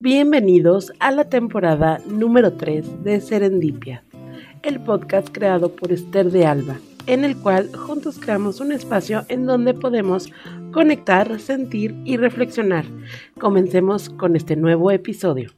Bienvenidos a la temporada número 3 de Serendipia, el podcast creado por Esther de Alba, en el cual juntos creamos un espacio en donde podemos conectar, sentir y reflexionar. Comencemos con este nuevo episodio.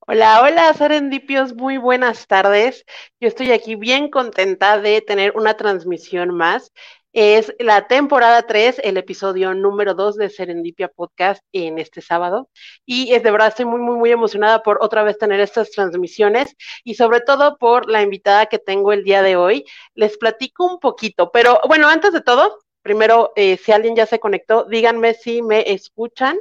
Hola, hola, serendipios, muy buenas tardes. Yo estoy aquí bien contenta de tener una transmisión más es la temporada 3, el episodio número 2 de Serendipia Podcast en este sábado. Y es de verdad, estoy muy, muy, muy emocionada por otra vez tener estas transmisiones y sobre todo por la invitada que tengo el día de hoy. Les platico un poquito, pero bueno, antes de todo, primero, eh, si alguien ya se conectó, díganme si me escuchan.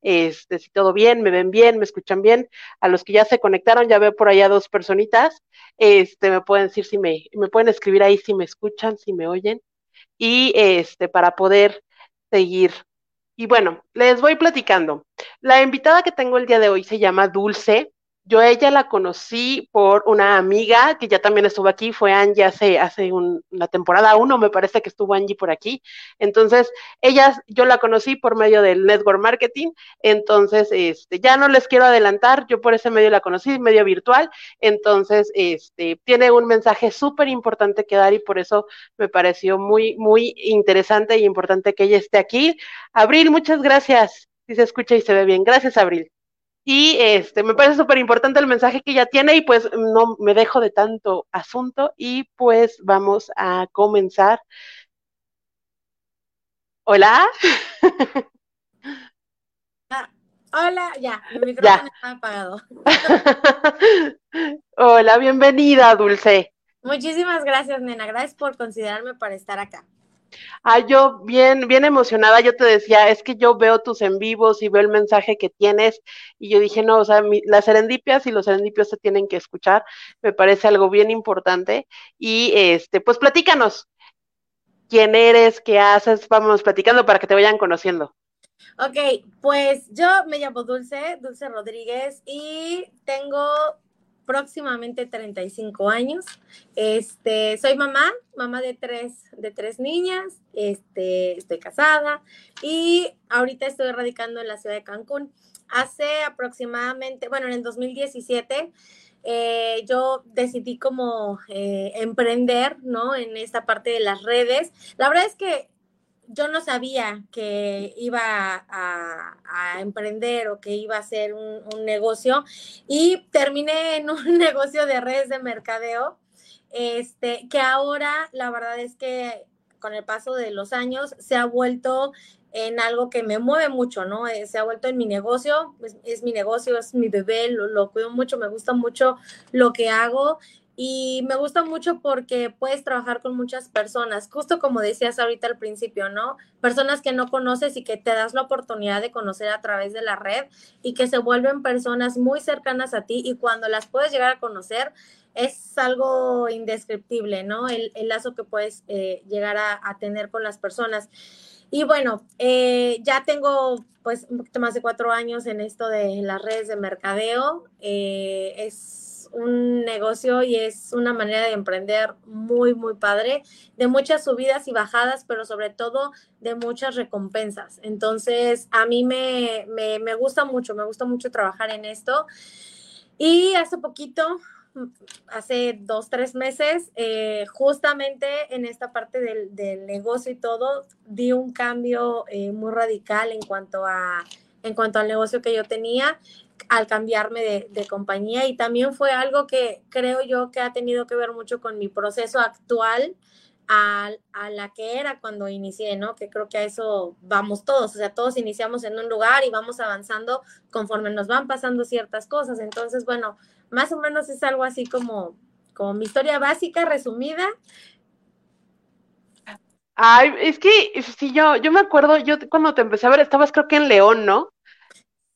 Este, si todo bien, me ven bien, me escuchan bien. A los que ya se conectaron, ya veo por allá dos personitas. Este, me pueden decir si me, me pueden escribir ahí si me escuchan, si me oyen y este para poder seguir. Y bueno, les voy platicando. La invitada que tengo el día de hoy se llama Dulce. Yo ella la conocí por una amiga que ya también estuvo aquí, fue Angie hace, hace una temporada uno, me parece que estuvo Angie por aquí. Entonces, ella, yo la conocí por medio del network marketing, entonces, este, ya no les quiero adelantar, yo por ese medio la conocí, medio virtual, entonces, este, tiene un mensaje súper importante que dar y por eso me pareció muy, muy interesante y importante que ella esté aquí. Abril, muchas gracias. Si se escucha y se ve bien. Gracias, Abril. Y este, me parece súper importante el mensaje que ella tiene y pues no me dejo de tanto asunto y pues vamos a comenzar. Hola. Ah, hola, ya, mi micrófono está apagado. hola, bienvenida, Dulce. Muchísimas gracias, nena. Gracias por considerarme para estar acá. Ah, yo bien, bien emocionada, yo te decía, es que yo veo tus en vivos y veo el mensaje que tienes, y yo dije, no, o sea, las serendipias y los serendipios se tienen que escuchar, me parece algo bien importante, y este, pues platícanos, quién eres, qué haces, vamos platicando para que te vayan conociendo. Ok, pues yo me llamo Dulce, Dulce Rodríguez, y tengo próximamente 35 años. Este, soy mamá, mamá de tres, de tres niñas, este, estoy casada y ahorita estoy radicando en la ciudad de Cancún. Hace aproximadamente, bueno, en el 2017, eh, yo decidí como eh, emprender, ¿no? En esta parte de las redes. La verdad es que yo no sabía que iba a, emprender o que iba a hacer un, negocio y terminé en un negocio de redes de mercadeo, este, que ahora la verdad es que con el paso de los años se ha vuelto en algo que me mueve mucho, ¿no? Eh, se ha vuelto en mi negocio, es, mi negocio, es mi bebé, lo, lo cuido mucho, me gusta mucho lo que hago y me gusta mucho porque puedes trabajar con muchas personas, justo como decías ahorita al principio, ¿no? Personas que no conoces y que te das la oportunidad de conocer a través de la red y que se vuelven personas muy cercanas a ti y cuando las puedes llegar a conocer es algo indescriptible, ¿no? El, lazo que puedes eh, llegar a, tener con las personas. Y bueno, eh, ya tengo pues un poquito más de cuatro años en esto de las redes de mercadeo. Eh, es un negocio y es una manera de emprender muy, muy padre, de muchas subidas y bajadas, pero sobre todo de muchas recompensas. Entonces, a mí me, me, gusta mucho, me gusta mucho trabajar en esto. Y hace poquito, hace dos, tres meses, eh, justamente en esta parte del, del, negocio y todo, di un cambio eh, muy radical en cuanto a en cuanto al negocio que yo tenía al cambiarme de, compañía y también fue algo que creo yo que ha tenido que ver mucho con mi proceso actual a, la que era cuando inicié, ¿no? Que creo que a eso vamos todos, o sea, todos iniciamos en un lugar y vamos avanzando conforme nos van pasando ciertas cosas. Entonces, bueno, más o menos es algo así como, como mi historia básica, resumida. Ay, es que sí, yo, yo me acuerdo, yo cuando te empecé a ver, estabas creo que en León, ¿no?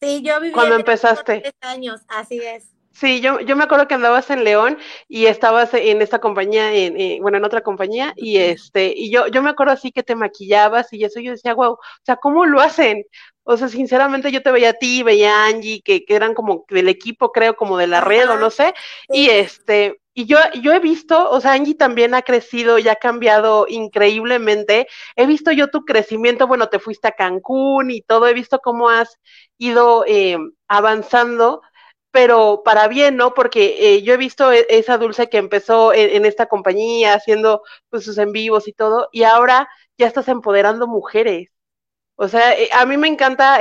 Sí, yo viví cuando empezaste. Tres años, así es. Sí, yo, yo me acuerdo que andabas en León y estabas en esta compañía, en, bueno, en otra compañía, y este, y yo, yo me acuerdo así que te maquillabas y eso, yo decía, wow, o sea, ¿cómo lo hacen? O sea, sinceramente yo te veía a ti, veía a Angie, que, que eran como del equipo, creo, como de la red o no sé, y este, y yo, yo he visto, o sea, Angie también ha crecido y ha cambiado increíblemente. He visto yo tu crecimiento, bueno, te fuiste a Cancún y todo, he visto cómo has ido eh, avanzando, pero para bien, ¿no? Porque eh, yo he visto e, esa Dulce que empezó en, esta compañía haciendo pues, sus en vivos y todo, y ahora ya estás empoderando mujeres. O sea, eh, a mí me encanta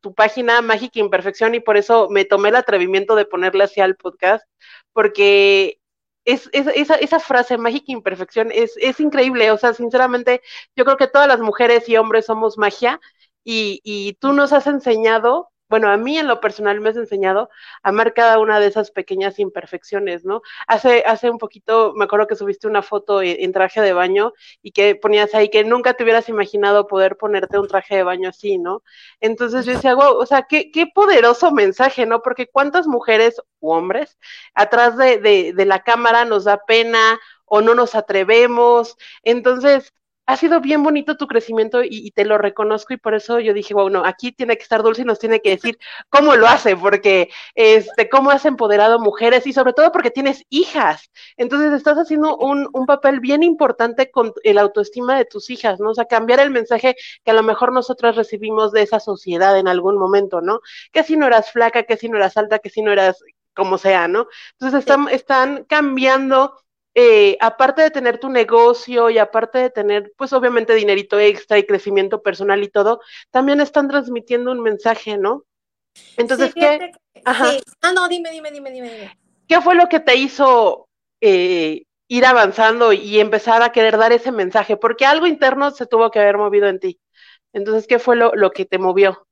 tu página Mágica Imperfección y por eso me tomé el atrevimiento de ponerle así al podcast, porque es, esa, esa, frase, mágica imperfección, es, es increíble. O sea, sinceramente, yo creo que todas las mujeres y hombres somos magia y, y tú nos has enseñado bueno, a mí en lo personal me has enseñado a amar cada una de esas pequeñas imperfecciones, ¿no? Hace, hace un poquito, me acuerdo que subiste una foto en, traje de baño y que ponías ahí que nunca te hubieras imaginado poder ponerte un traje de baño así, ¿no? Entonces yo decía, wow, o sea, qué, qué poderoso mensaje, ¿no? Porque cuántas mujeres u hombres atrás de, de, de la cámara nos da pena o no nos atrevemos. Entonces, ha sido bien bonito tu crecimiento y, te lo reconozco y por eso yo dije, bueno, aquí tiene que estar Dulce y nos tiene que decir cómo lo hace, porque este, cómo has empoderado mujeres y sobre todo porque tienes hijas. Entonces estás haciendo un, un papel bien importante con el autoestima de tus hijas, ¿no? O sea, cambiar el mensaje que a lo mejor nosotras recibimos de esa sociedad en algún momento, ¿no? Que si no eras flaca, que si no eras alta, que si no eras como sea, ¿no? Entonces están, están cambiando eh, aparte de tener tu negocio y aparte de tener, pues obviamente dinerito extra y crecimiento personal y todo, también están transmitiendo un mensaje, ¿no? Entonces, ¿qué? Ajá. Ah, no, dime, dime, dime, dime, ¿Qué fue lo que te hizo eh, ir avanzando y empezar a querer dar ese mensaje? Porque algo interno se tuvo que haber movido en ti. Entonces, ¿qué fue lo, lo que te movió?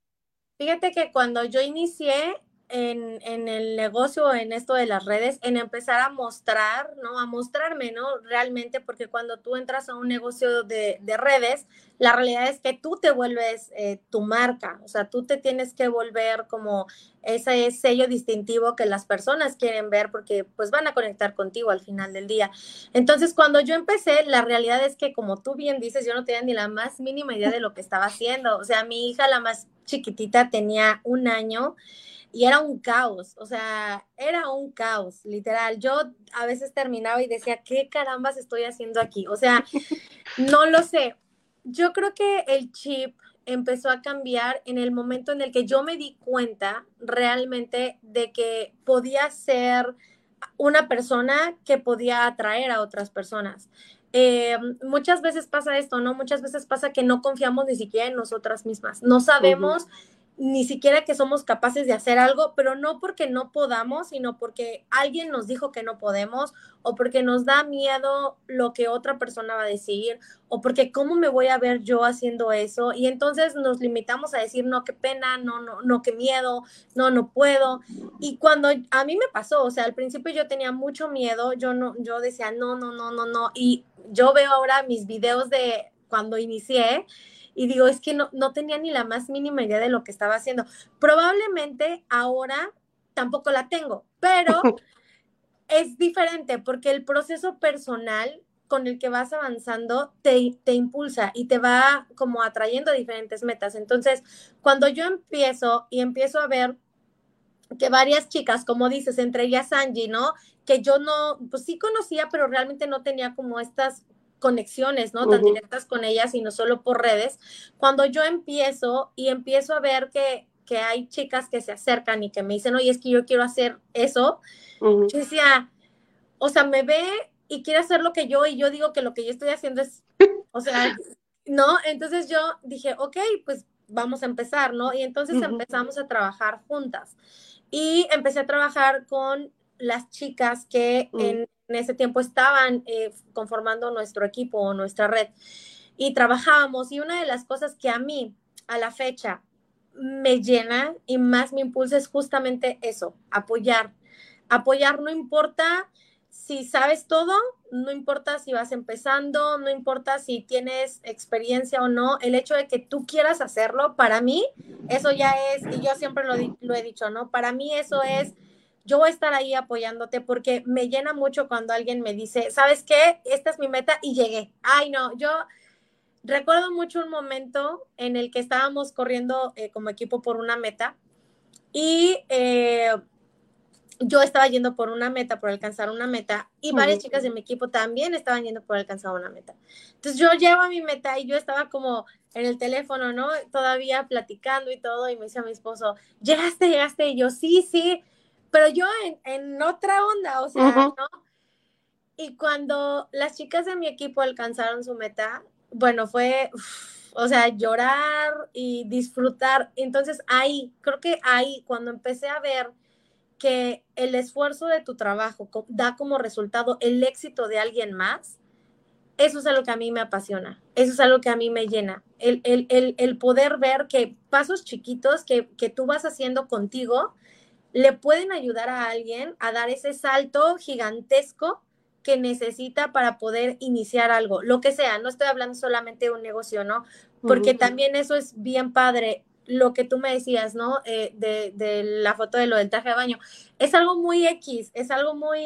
Fíjate que cuando yo inicié, en, en, el negocio, en esto de las redes, en empezar a mostrar, ¿no? A mostrarme, ¿no? Realmente, porque cuando tú entras a un negocio de, de redes, la realidad es que tú te vuelves eh, tu marca, o sea, tú te tienes que volver como ese sello distintivo que las personas quieren ver porque pues van a conectar contigo al final del día. Entonces, cuando yo empecé, la realidad es que como tú bien dices, yo no tenía ni la más mínima idea de lo que estaba haciendo. O sea, mi hija, la más chiquitita, tenía un año y era un caos, o sea, era un caos, literal. Yo a veces terminaba y decía, ¿qué carambas estoy haciendo aquí? O sea, no lo sé. Yo creo que el chip empezó a cambiar en el momento en el que yo me di cuenta realmente de que podía ser una persona que podía atraer a otras personas. Eh, muchas veces pasa esto, ¿no? Muchas veces pasa que no confiamos ni siquiera en nosotras mismas. No sabemos ni siquiera que somos capaces de hacer algo, pero no porque no podamos, sino porque alguien nos dijo que no podemos o porque nos da miedo lo que otra persona va a decir o porque cómo me voy a ver yo haciendo eso y entonces nos limitamos a decir no, qué pena, no, no, no, qué miedo, no, no puedo. Y cuando a mí me pasó, o sea, al principio yo tenía mucho miedo, yo no, yo decía no, no, no, no, no y yo veo ahora mis videos de cuando inicié y digo, es que no, no tenía ni la más mínima idea de lo que estaba haciendo. Probablemente ahora tampoco la tengo, pero es diferente porque el proceso personal con el que vas avanzando te, te, impulsa y te va como atrayendo a diferentes metas. Entonces, cuando yo empiezo y empiezo a ver que varias chicas, como dices, entre ellas Angie, ¿no? Que yo no, pues sí conocía, pero realmente no tenía como estas conexiones, ¿no? Tan directas con ellas y no solo por redes. Cuando yo empiezo y empiezo a ver que, que hay chicas que se acercan y que me dicen, oye, es que yo quiero hacer eso, yo decía, o sea, me ve y quiere hacer lo que yo y yo digo que lo que yo estoy haciendo es, o sea, ¿no? Entonces yo dije, ok, pues vamos a empezar, ¿no? Y entonces empezamos a trabajar juntas. Y empecé a trabajar con las chicas que en en ese tiempo estaban eh, conformando nuestro equipo o nuestra red y trabajábamos y una de las cosas que a mí a la fecha me llena y más me impulsa es justamente eso, apoyar. Apoyar no importa si sabes todo, no importa si vas empezando, no importa si tienes experiencia o no, el hecho de que tú quieras hacerlo, para mí, eso ya es, y yo siempre lo, lo he dicho, ¿no? Para mí eso es yo voy a estar ahí apoyándote porque me llena mucho cuando alguien me dice, ¿sabes qué? Esta es mi meta y llegué. Ay, no, yo, recuerdo mucho un momento en el que estábamos corriendo eh, como equipo por una meta y eh, yo estaba yendo por una meta, por alcanzar una meta, y varias chicas de mi equipo también estaban yendo por alcanzar una meta. Entonces yo llego a mi meta y yo estaba como en el teléfono, ¿no? Todavía platicando y todo, y me dice a mi esposo, llegaste, llegaste, y yo, sí, sí, pero yo en, otra onda, o sea, ¿no? Y cuando las chicas de mi equipo alcanzaron su meta, bueno, fue, o sea, llorar y disfrutar. Entonces ahí, creo que ahí, cuando empecé a ver que el esfuerzo de tu trabajo da como resultado el éxito de alguien más, eso es algo que a mí me apasiona, eso es algo que a mí me llena, el, el, poder ver que pasos chiquitos que, que tú vas haciendo contigo le pueden ayudar a alguien a dar ese salto gigantesco que necesita para poder iniciar algo, lo que sea, no estoy hablando solamente de un negocio, ¿no? Porque también eso es bien padre, lo que tú me decías, ¿no? Eh, de, de, la foto de lo del traje de baño, es algo muy X, es algo muy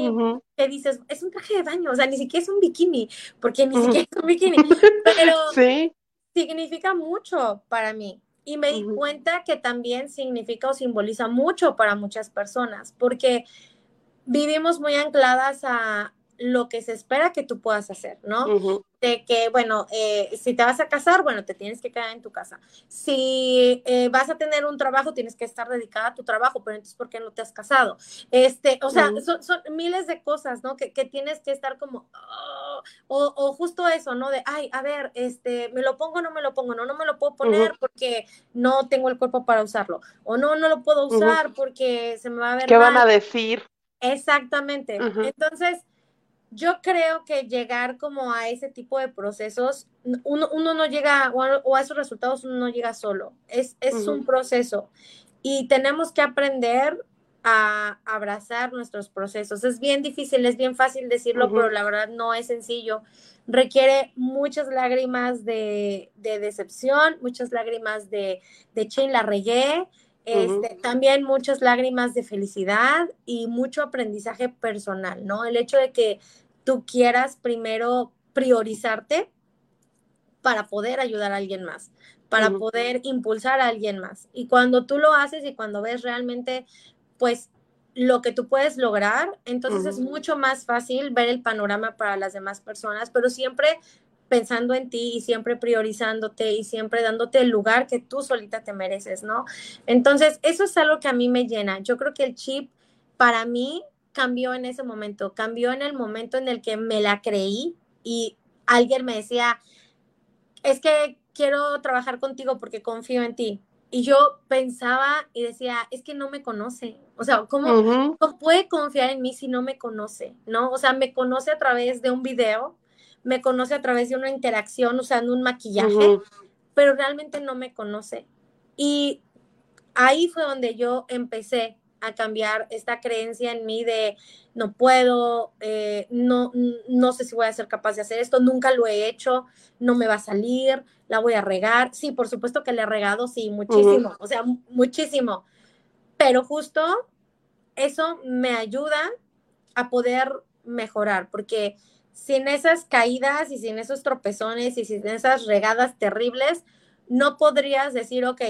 que dices, es un traje de baño, o sea, ni siquiera es un bikini, porque ni siquiera es un bikini, pero sí. significa mucho para mí. Y me di cuenta que también significa o simboliza mucho para muchas personas, porque vivimos muy ancladas a, lo que se espera que tú puedas hacer, ¿no? De que, bueno, eh, si te vas a casar, bueno, te tienes que quedar en tu casa. Si eh, vas a tener un trabajo, tienes que estar dedicada a tu trabajo, pero entonces, ¿por qué no te has casado? Este, o sea, son, miles de cosas, ¿no? Que, que tienes que estar como, oh", o, o, justo eso, ¿no? De, ay, a ver, este, ¿me lo pongo o no me lo pongo? No, no me lo puedo poner porque no tengo el cuerpo para usarlo. O no, no lo puedo usar porque se me va a ver ¿Qué van a decir? Exactamente. Entonces, yo creo que llegar como a ese tipo de procesos, uno, no llega, o a, esos resultados uno no llega solo, es, es un proceso y tenemos que aprender a abrazar nuestros procesos. Es bien difícil, es bien fácil decirlo, pero la verdad no es sencillo. Requiere muchas lágrimas de, decepción, muchas lágrimas de, de la regué, este, también muchas lágrimas de felicidad y mucho aprendizaje personal, ¿no? El hecho de que tú quieras primero priorizarte para poder ayudar a alguien más, para poder impulsar a alguien más. Y cuando tú lo haces y cuando ves realmente, pues, lo que tú puedes lograr, entonces es mucho más fácil ver el panorama para las demás personas, pero siempre pensando en ti y siempre priorizándote y siempre dándote el lugar que tú solita te mereces, ¿no? Entonces, eso es algo que a mí me llena. Yo creo que el chip para mí cambió en ese momento, cambió en el momento en el que me la creí y alguien me decía, es que quiero trabajar contigo porque confío en ti. Y yo pensaba y decía, es que no me conoce. O sea, ¿cómo, ¿cómo puede confiar en mí si no me conoce? ¿No? O sea, me conoce a través de un video, me conoce a través de una interacción usando un maquillaje, pero realmente no me conoce. Y ahí fue donde yo empecé a cambiar esta creencia en mí de no puedo, eh, no, no sé si voy a ser capaz de hacer esto, nunca lo he hecho, no me va a salir, la voy a regar. Sí, por supuesto que le he regado, sí, muchísimo, o sea, muchísimo. Pero justo eso me ayuda a poder mejorar, porque sin esas caídas y sin esos tropezones y sin esas regadas terribles, no podrías decir, ok,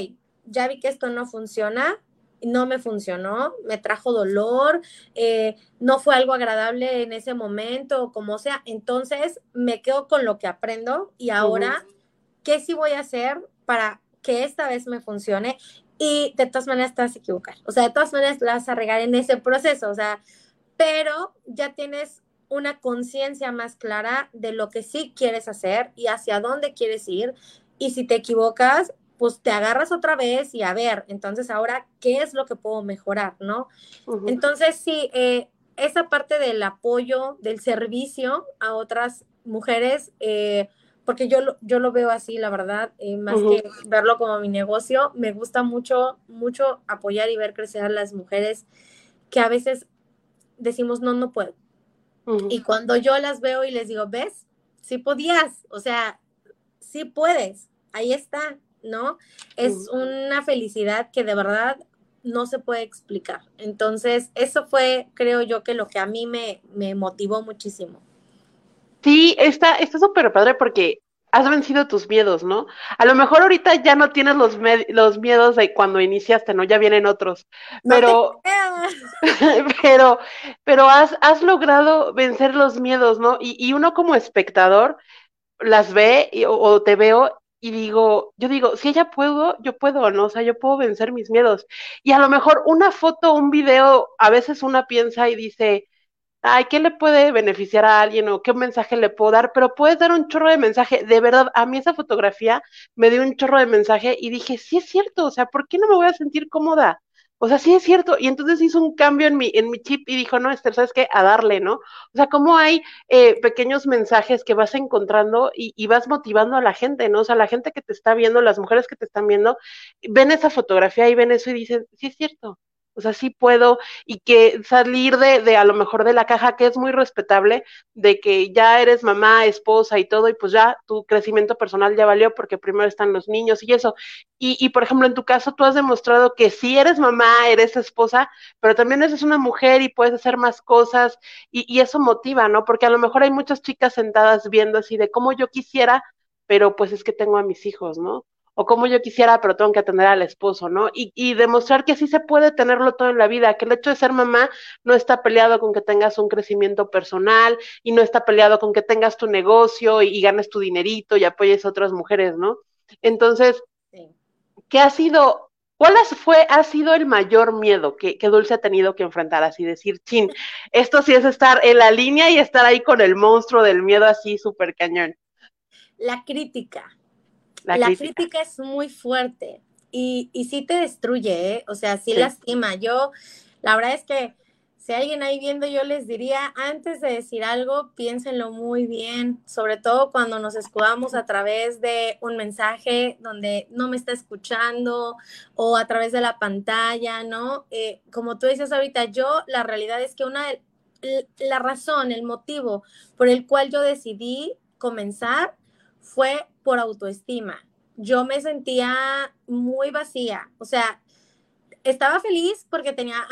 ya vi que esto no funciona, no me funcionó, me trajo dolor, eh, no fue algo agradable en ese momento, como sea. Entonces me quedo con lo que aprendo y ahora, ¿qué sí voy a hacer para que esta vez me funcione? Y de todas maneras te vas a equivocar. O sea, de todas maneras te vas a regar en ese proceso. O sea, pero ya tienes una conciencia más clara de lo que sí quieres hacer y hacia dónde quieres ir. Y si te equivocas, pues te agarras otra vez y a ver, entonces ahora, ¿qué es lo que puedo mejorar? ¿No? Entonces, sí, eh, esa parte del apoyo, del servicio a otras mujeres, eh, porque yo, yo lo veo así, la verdad, eh, más que verlo como mi negocio, me gusta mucho, mucho apoyar y ver crecer a las mujeres que a veces decimos, no, no puedo. Y cuando yo las veo y les digo, ¿ves? Sí podías, o sea, sí puedes, ahí está. ¿No? Es una felicidad que de verdad no se puede explicar. Entonces, eso fue, creo yo, que lo que a mí me, me motivó muchísimo. Sí, está súper padre porque has vencido tus miedos, ¿no? A lo mejor ahorita ya no tienes los, los miedos de cuando iniciaste, ¿no? Ya vienen otros. Pero, pero, pero has, has logrado vencer los miedos, ¿no? Y, y uno como espectador las ve o, te veo y digo, yo digo, si ella puedo, yo puedo, ¿no? O sea, yo puedo vencer mis miedos. Y a lo mejor una foto, un video, a veces una piensa y dice, ay, ¿qué le puede beneficiar a alguien o qué mensaje le puedo dar? Pero puedes dar un chorro de mensaje. De verdad, a mí esa fotografía me dio un chorro de mensaje y dije, sí es cierto, o sea, ¿por qué no me voy a sentir cómoda? O sea, sí es cierto. Y entonces hizo un cambio en mi, en mi chip y dijo, no, Esther, ¿sabes qué? A darle, ¿no? O sea, cómo hay eh, pequeños mensajes que vas encontrando y, y, vas motivando a la gente, ¿no? O sea, la gente que te está viendo, las mujeres que te están viendo, ven esa fotografía y ven eso y dicen, sí es cierto o sea, sí puedo y que salir de, de a lo mejor de la caja, que es muy respetable, de que ya eres mamá, esposa y todo, y pues ya tu crecimiento personal ya valió porque primero están los niños y eso. Y, y por ejemplo, en tu caso, tú has demostrado que sí eres mamá, eres esposa, pero también eres una mujer y puedes hacer más cosas y, y eso motiva, ¿no? Porque a lo mejor hay muchas chicas sentadas viendo así de cómo yo quisiera, pero pues es que tengo a mis hijos, ¿no? O como yo quisiera, pero tengo que atender al esposo, ¿no? Y, y, demostrar que sí se puede tenerlo todo en la vida, que el hecho de ser mamá no está peleado con que tengas un crecimiento personal y no está peleado con que tengas tu negocio y, ganes tu dinerito y apoyes a otras mujeres, ¿no? Entonces, ¿qué ha sido, cuál fue, ha sido el mayor miedo que, que Dulce ha tenido que enfrentar? Así decir, chin, esto sí es estar en la línea y estar ahí con el monstruo del miedo así súper cañón. La crítica la, crítica. es muy fuerte y, y sí te destruye, ¿eh? o sea, sí, lastima. Yo, la verdad es que si alguien ahí viendo, yo les diría, antes de decir algo, piénsenlo muy bien, sobre todo cuando nos escudamos a través de un mensaje donde no me está escuchando o a través de la pantalla, ¿no? Eh, como tú dices ahorita, yo la realidad es que una la razón, el motivo por el cual yo decidí comenzar fue por autoestima. Yo me sentía muy vacía, o sea, estaba feliz porque tenía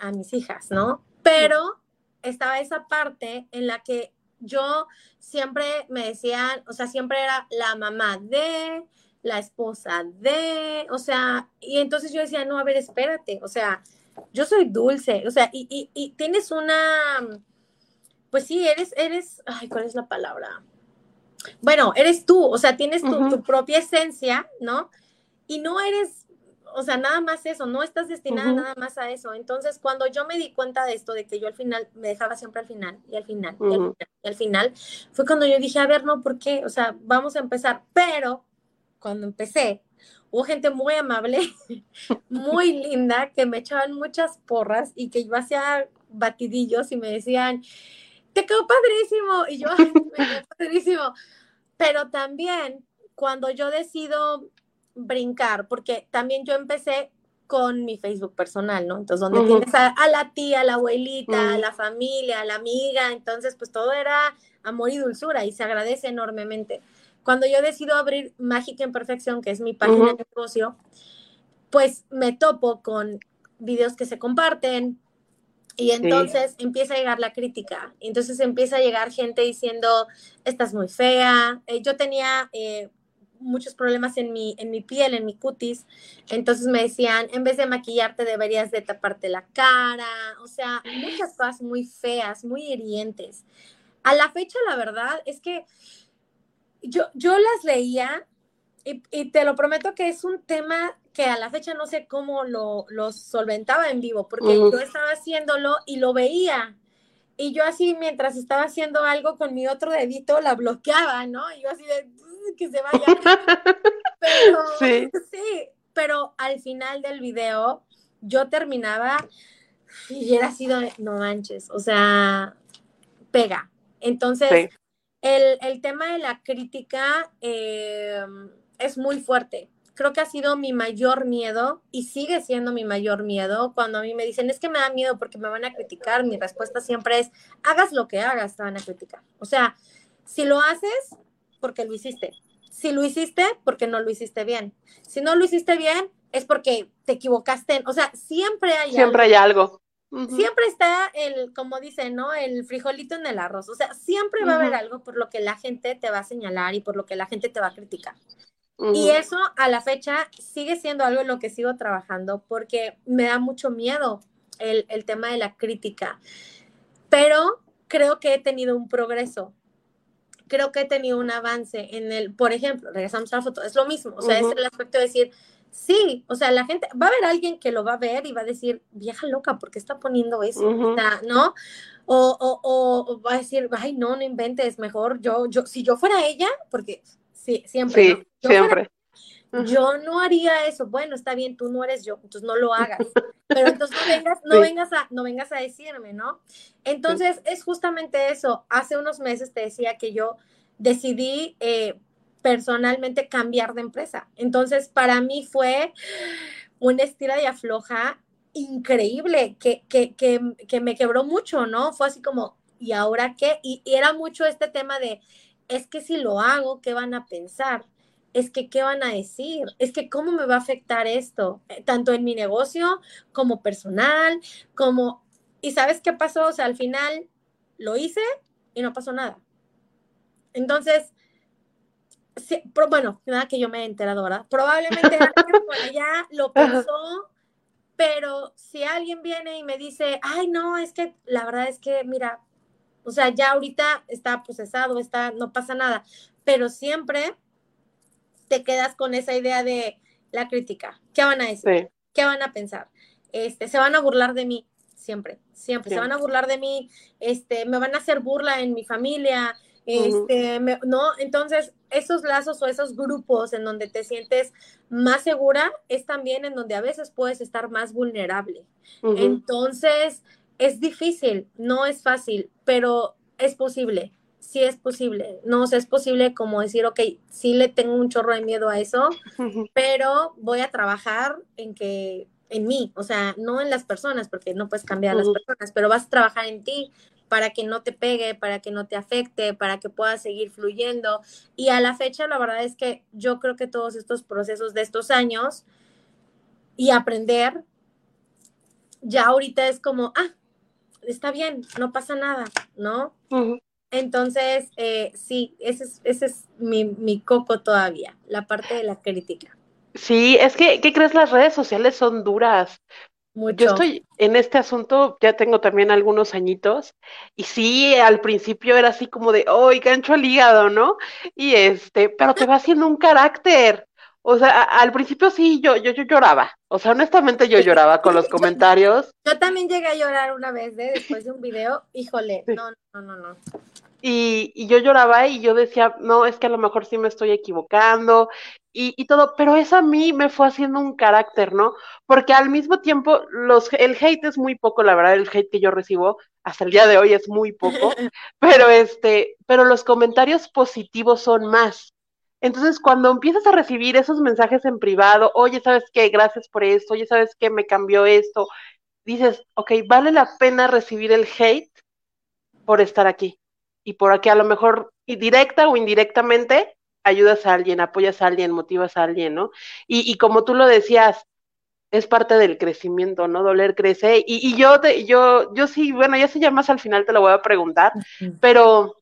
a, mis hijas, ¿no? Pero estaba esa parte en la que yo siempre me decían, o sea, siempre era la mamá de, la esposa de, o sea, y entonces yo decía, no, a ver, espérate, o sea, yo soy dulce, o sea, y, y, tienes una, pues sí, eres, eres, ay, ¿cuál es la palabra? Bueno, eres tú, o sea, tienes tu, propia esencia, ¿no? Y no eres, o sea, nada más eso, no estás destinada nada más a eso. Entonces, cuando yo me di cuenta de esto, de que yo al final me dejaba siempre al final, y al final, y, al final y al final, fue cuando yo dije, a ver, no, ¿por qué? O sea, vamos a empezar. Pero cuando empecé, hubo gente muy amable, muy linda, que me echaban muchas porras y que yo hacía batidillos y me decían, te quedó padrísimo. Y yo, ay, me quedó padrísimo. Pero también cuando yo decido brincar, porque también yo empecé con mi Facebook personal, ¿no? Entonces, donde tienes a, la tía, a la abuelita, a la familia, a la amiga, entonces, pues todo era amor y dulzura y se agradece enormemente. Cuando yo decido abrir Mágica en Perfección, que es mi página de negocio, pues me topo con videos que se comparten, y entonces empieza a llegar la crítica. Entonces empieza a llegar gente diciendo, estás muy fea. Eh, yo tenía eh, muchos problemas en mi, en mi piel, en mi cutis. Entonces me decían, en vez de maquillarte deberías de taparte la cara. O sea, muchas cosas muy feas, muy hirientes. A la fecha, la verdad es que yo, yo las leía y, y te lo prometo que es un tema que a la fecha no sé cómo lo, solventaba en vivo, porque yo estaba haciéndolo y lo veía. Y yo así, mientras estaba haciendo algo con mi otro dedito, la bloqueaba, ¿no? Y yo así de, que se vaya. pero, sí. sí, pero al final del video, yo terminaba y era así de, no manches, o sea, pega. Entonces, el, tema de la crítica eh, es muy fuerte creo que ha sido mi mayor miedo y sigue siendo mi mayor miedo cuando a mí me dicen, es que me da miedo porque me van a criticar, mi respuesta siempre es, hagas lo que hagas, te van a criticar. O sea, si lo haces, porque lo hiciste. Si lo hiciste, porque no lo hiciste bien. Si no lo hiciste bien, es porque te equivocaste. O sea, siempre hay siempre hay algo. siempre está el, como dicen, ¿no? El frijolito en el arroz. O sea, siempre va a haber algo por lo que la gente te va a señalar y por lo que la gente te va a criticar. Y eso a la fecha sigue siendo algo en lo que sigo trabajando porque me da mucho miedo el, el tema de la crítica. Pero creo que he tenido un progreso creo que he tenido un avance en el, por ejemplo, regresamos a la foto, es lo mismo, o sea, es el aspecto de decir, sí, o sea, la gente, va a haber alguien que lo va a ver y va a decir, vieja loca, ¿por qué está poniendo eso? ¿No? O, o, o, va a decir, ay, no, no inventes, mejor yo, yo, si yo fuera ella, porque sí, siempre. Sí, siempre. yo no haría eso. Bueno, está bien, tú no eres yo, entonces no lo hagas. Pero entonces no vengas, no vengas a, no vengas a decirme, ¿no? Entonces es justamente eso. Hace unos meses te decía que yo decidí eh, personalmente cambiar de empresa. Entonces para mí fue una estira y afloja increíble que, que, que, que me quebró mucho, ¿no? Fue así como, ¿y ahora qué? y era mucho este tema de, es que si lo hago, ¿qué van a pensar? es que qué van a decir, es que cómo me va a afectar esto, eh, tanto en mi negocio como personal, como... ¿Y sabes qué pasó? O sea, al final lo hice y no pasó nada. Entonces, bueno, nada que yo me he enterado, ¿verdad? Probablemente alguien por allá lo pensó, pero si alguien viene y me dice, ay, no, es que la verdad es que, mira, o sea, ya ahorita está procesado, está, no pasa nada, pero siempre te quedas con esa idea de la crítica. ¿Qué van a decir? ¿Qué van a pensar? Este, se van a burlar de mí, siempre, siempre. Se van a burlar de mí, este, me van a hacer burla en mi familia, este, ¿no? Entonces, esos lazos o esos grupos en donde te sientes más segura es también en donde a veces puedes estar más vulnerable. Entonces, es difícil, no es fácil, pero es posible sí es posible. No es posible como decir, ok, sí le tengo un chorro de miedo a eso, pero voy a trabajar en que, en mí, o sea, no en las personas, porque no puedes cambiar a las personas, pero vas a trabajar en ti para que no te pegue, para que no te afecte, para que puedas seguir fluyendo. Y a la fecha, la verdad es que yo creo que todos estos procesos de estos años y aprender, ya ahorita es como, ah, está bien, no pasa nada, ¿no? Entonces, eh, sí, ese es, ese es mi, mi, coco todavía, la parte de la crítica. Sí, es que, ¿qué crees? Las redes sociales son duras. Mucho. Yo estoy en este asunto, ya tengo también algunos añitos, y sí, al principio era así como de, ¡oh, gancho al hígado, ¿no? Y este, pero te va haciendo un carácter. O sea, al principio sí, yo, yo, yo lloraba. O sea, honestamente yo lloraba con los comentarios. Yo también llegué a llorar una vez, ¿eh? Después de un video. Híjole, no, no, no, no. Y, y, yo lloraba y yo decía, no, es que a lo mejor sí me estoy equivocando y, y, todo, pero eso a mí me fue haciendo un carácter, ¿no? Porque al mismo tiempo, los, el hate es muy poco, la verdad, el hate que yo recibo hasta el día de hoy es muy poco, pero este, pero los comentarios positivos son más. Entonces, cuando empiezas a recibir esos mensajes en privado, oye, ¿sabes qué? Gracias por esto, oye, ¿sabes qué? Me cambió esto. Dices, ok, vale la pena recibir el hate por estar aquí. Y por aquí a lo mejor, directa o indirectamente, ayudas a alguien, apoyas a alguien, motivas a alguien, ¿no? Y, y como tú lo decías, es parte del crecimiento, ¿no? Doler crece. Y, y yo, te, yo, yo sí, bueno, ya sé, ya más al final te lo voy a preguntar, pero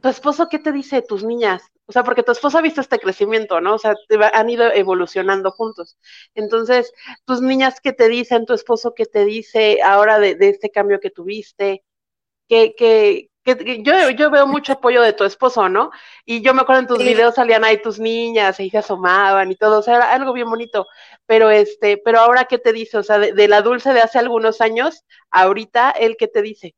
¿tu esposo qué te dice tus niñas? O sea, porque tu esposo ha visto este crecimiento, ¿no? O sea, han ido evolucionando juntos. Entonces, tus niñas qué te dicen, tu esposo qué te dice ahora de, este cambio que tuviste, que, que, que yo, yo, veo mucho apoyo de tu esposo, ¿no? Y yo me acuerdo en tus videos salían ahí tus niñas y se asomaban y todo, o sea, era algo bien bonito. Pero este, pero ahora qué te dice, o sea, de, de la dulce de hace algunos años, ahorita, ¿él qué te dice?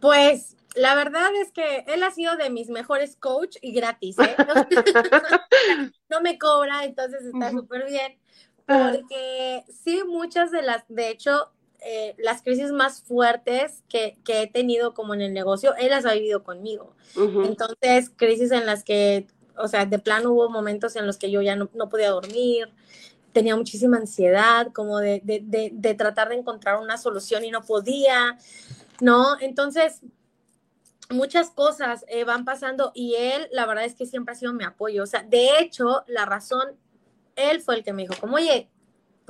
Pues la verdad es que él ha sido de mis mejores coach y gratis, ¿eh? No, me cobra, entonces está súper bien. Porque sí, muchas de las, de hecho, eh, las crisis más fuertes que, que, he tenido como en el negocio, él las ha vivido conmigo. Entonces, crisis en las que, o sea, de plano hubo momentos en los que yo ya no, no podía dormir, tenía muchísima ansiedad, como de, de, de, de tratar de encontrar una solución y no podía, ¿no? Entonces, muchas cosas eh, van pasando y él, la verdad es que siempre ha sido mi apoyo. O sea, de hecho, la razón, él fue el que me dijo, como, oye,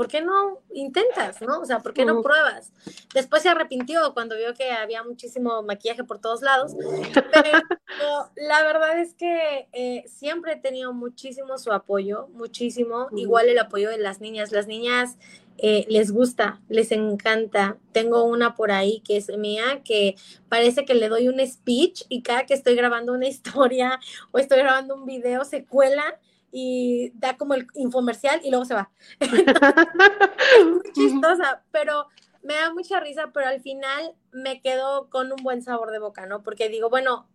¿por qué no intentas, no? O sea, ¿por qué no pruebas? Después se arrepintió cuando vio que había muchísimo maquillaje por todos lados, pero la verdad es que eh, siempre he tenido muchísimo su apoyo, muchísimo, igual el apoyo de las niñas. Las niñas eh, les gusta, les encanta. Tengo una por ahí que es mía, que parece que le doy un speech y cada que estoy grabando una historia o estoy grabando un video se cuela y da como el infomercial y luego se va. es muy chistosa, pero me da mucha risa, pero al final me quedo con un buen sabor de boca, ¿no? Porque digo, bueno,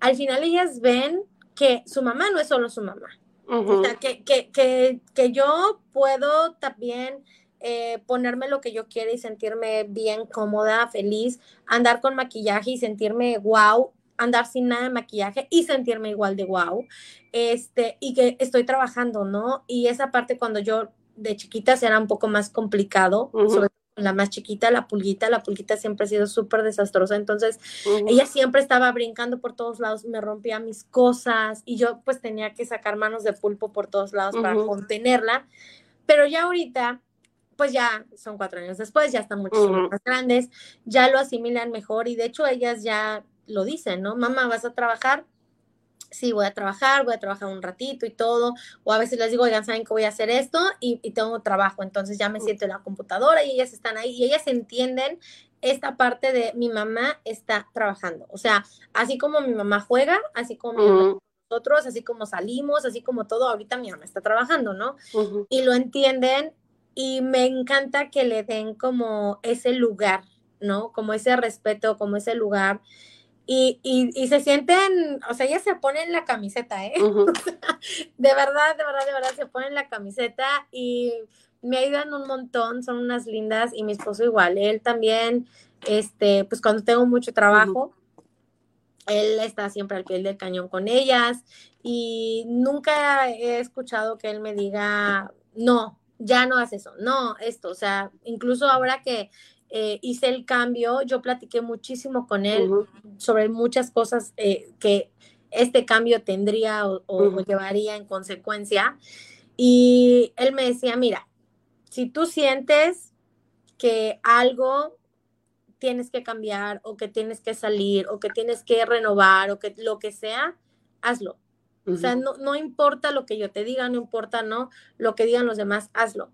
al final ellas ven que su mamá no es solo su mamá. O sea, que, que, que, que, yo puedo también eh, ponerme lo que yo quiera y sentirme bien, cómoda, feliz, andar con maquillaje y sentirme wow andar sin nada de maquillaje y sentirme igual de wow, este, y que estoy trabajando, ¿no? Y esa parte cuando yo de chiquita era un poco más complicado, sobre todo la más chiquita, la pulguita, la pulguita siempre ha sido súper desastrosa, entonces ella siempre estaba brincando por todos lados, me rompía mis cosas y yo pues tenía que sacar manos de pulpo por todos lados para contenerla, pero ya ahorita pues ya son cuatro años después, ya están muchísimo más grandes, ya lo asimilan mejor y de hecho ellas ya lo dicen, ¿no? Mamá, ¿vas a trabajar? Sí, voy a trabajar, voy a trabajar un ratito y todo. O a veces les digo, oigan, ¿saben que voy a hacer esto? Y, tengo trabajo, entonces ya me siento en la computadora y ellas están ahí y ellas entienden esta parte de mi mamá está trabajando. O sea, así como mi mamá juega, así como nosotros, así como salimos, así como todo, ahorita mi mamá está trabajando, ¿no? Y lo entienden y me encanta que le den como ese lugar, ¿no? Como ese respeto, como ese lugar y, y, se sienten, o sea, ellas se ponen la camiseta, ¿eh? de verdad, de verdad, de verdad, se ponen la camiseta y me ayudan un montón, son unas lindas y mi esposo igual, él también, este, pues cuando tengo mucho trabajo, él está siempre al pie del cañón con ellas y nunca he escuchado que él me diga, no, ya no haces eso, no, esto, o sea, incluso ahora que eh, hice el cambio, yo platiqué muchísimo con él sobre muchas cosas eh, que este cambio tendría o, llevaría en consecuencia. Y él me decía, mira, si tú sientes que algo tienes que cambiar o que tienes que salir o que tienes que renovar o que lo que sea, hazlo. O sea, no, no importa lo que yo te diga, no importa, ¿no? Lo que digan los demás, hazlo.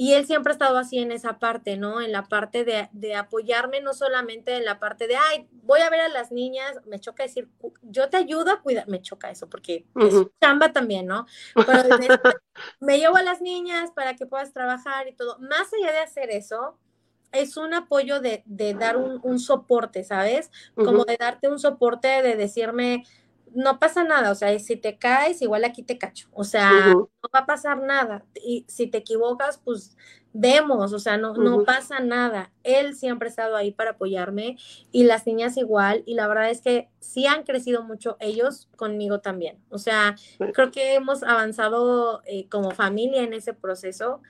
Y él siempre ha estado así en esa parte, ¿no? En la parte de, apoyarme, no solamente en la parte de, ay, voy a ver a las niñas, me choca decir, yo te ayudo a cuidar, me choca eso, porque es chamba también, ¿no? Pero me llevo a las niñas para que puedas trabajar y todo. Más allá de hacer eso, es un apoyo de, dar un, soporte, ¿sabes? Como de darte un soporte, de decirme, no pasa nada, o sea, si te caes, igual aquí te cacho, o sea, no va a pasar nada. Y si te equivocas, pues vemos, o sea, no, no pasa nada. Él siempre ha estado ahí para apoyarme y las niñas igual, y la verdad es que sí han crecido mucho ellos conmigo también. O sea, creo que hemos avanzado eh, como familia en ese proceso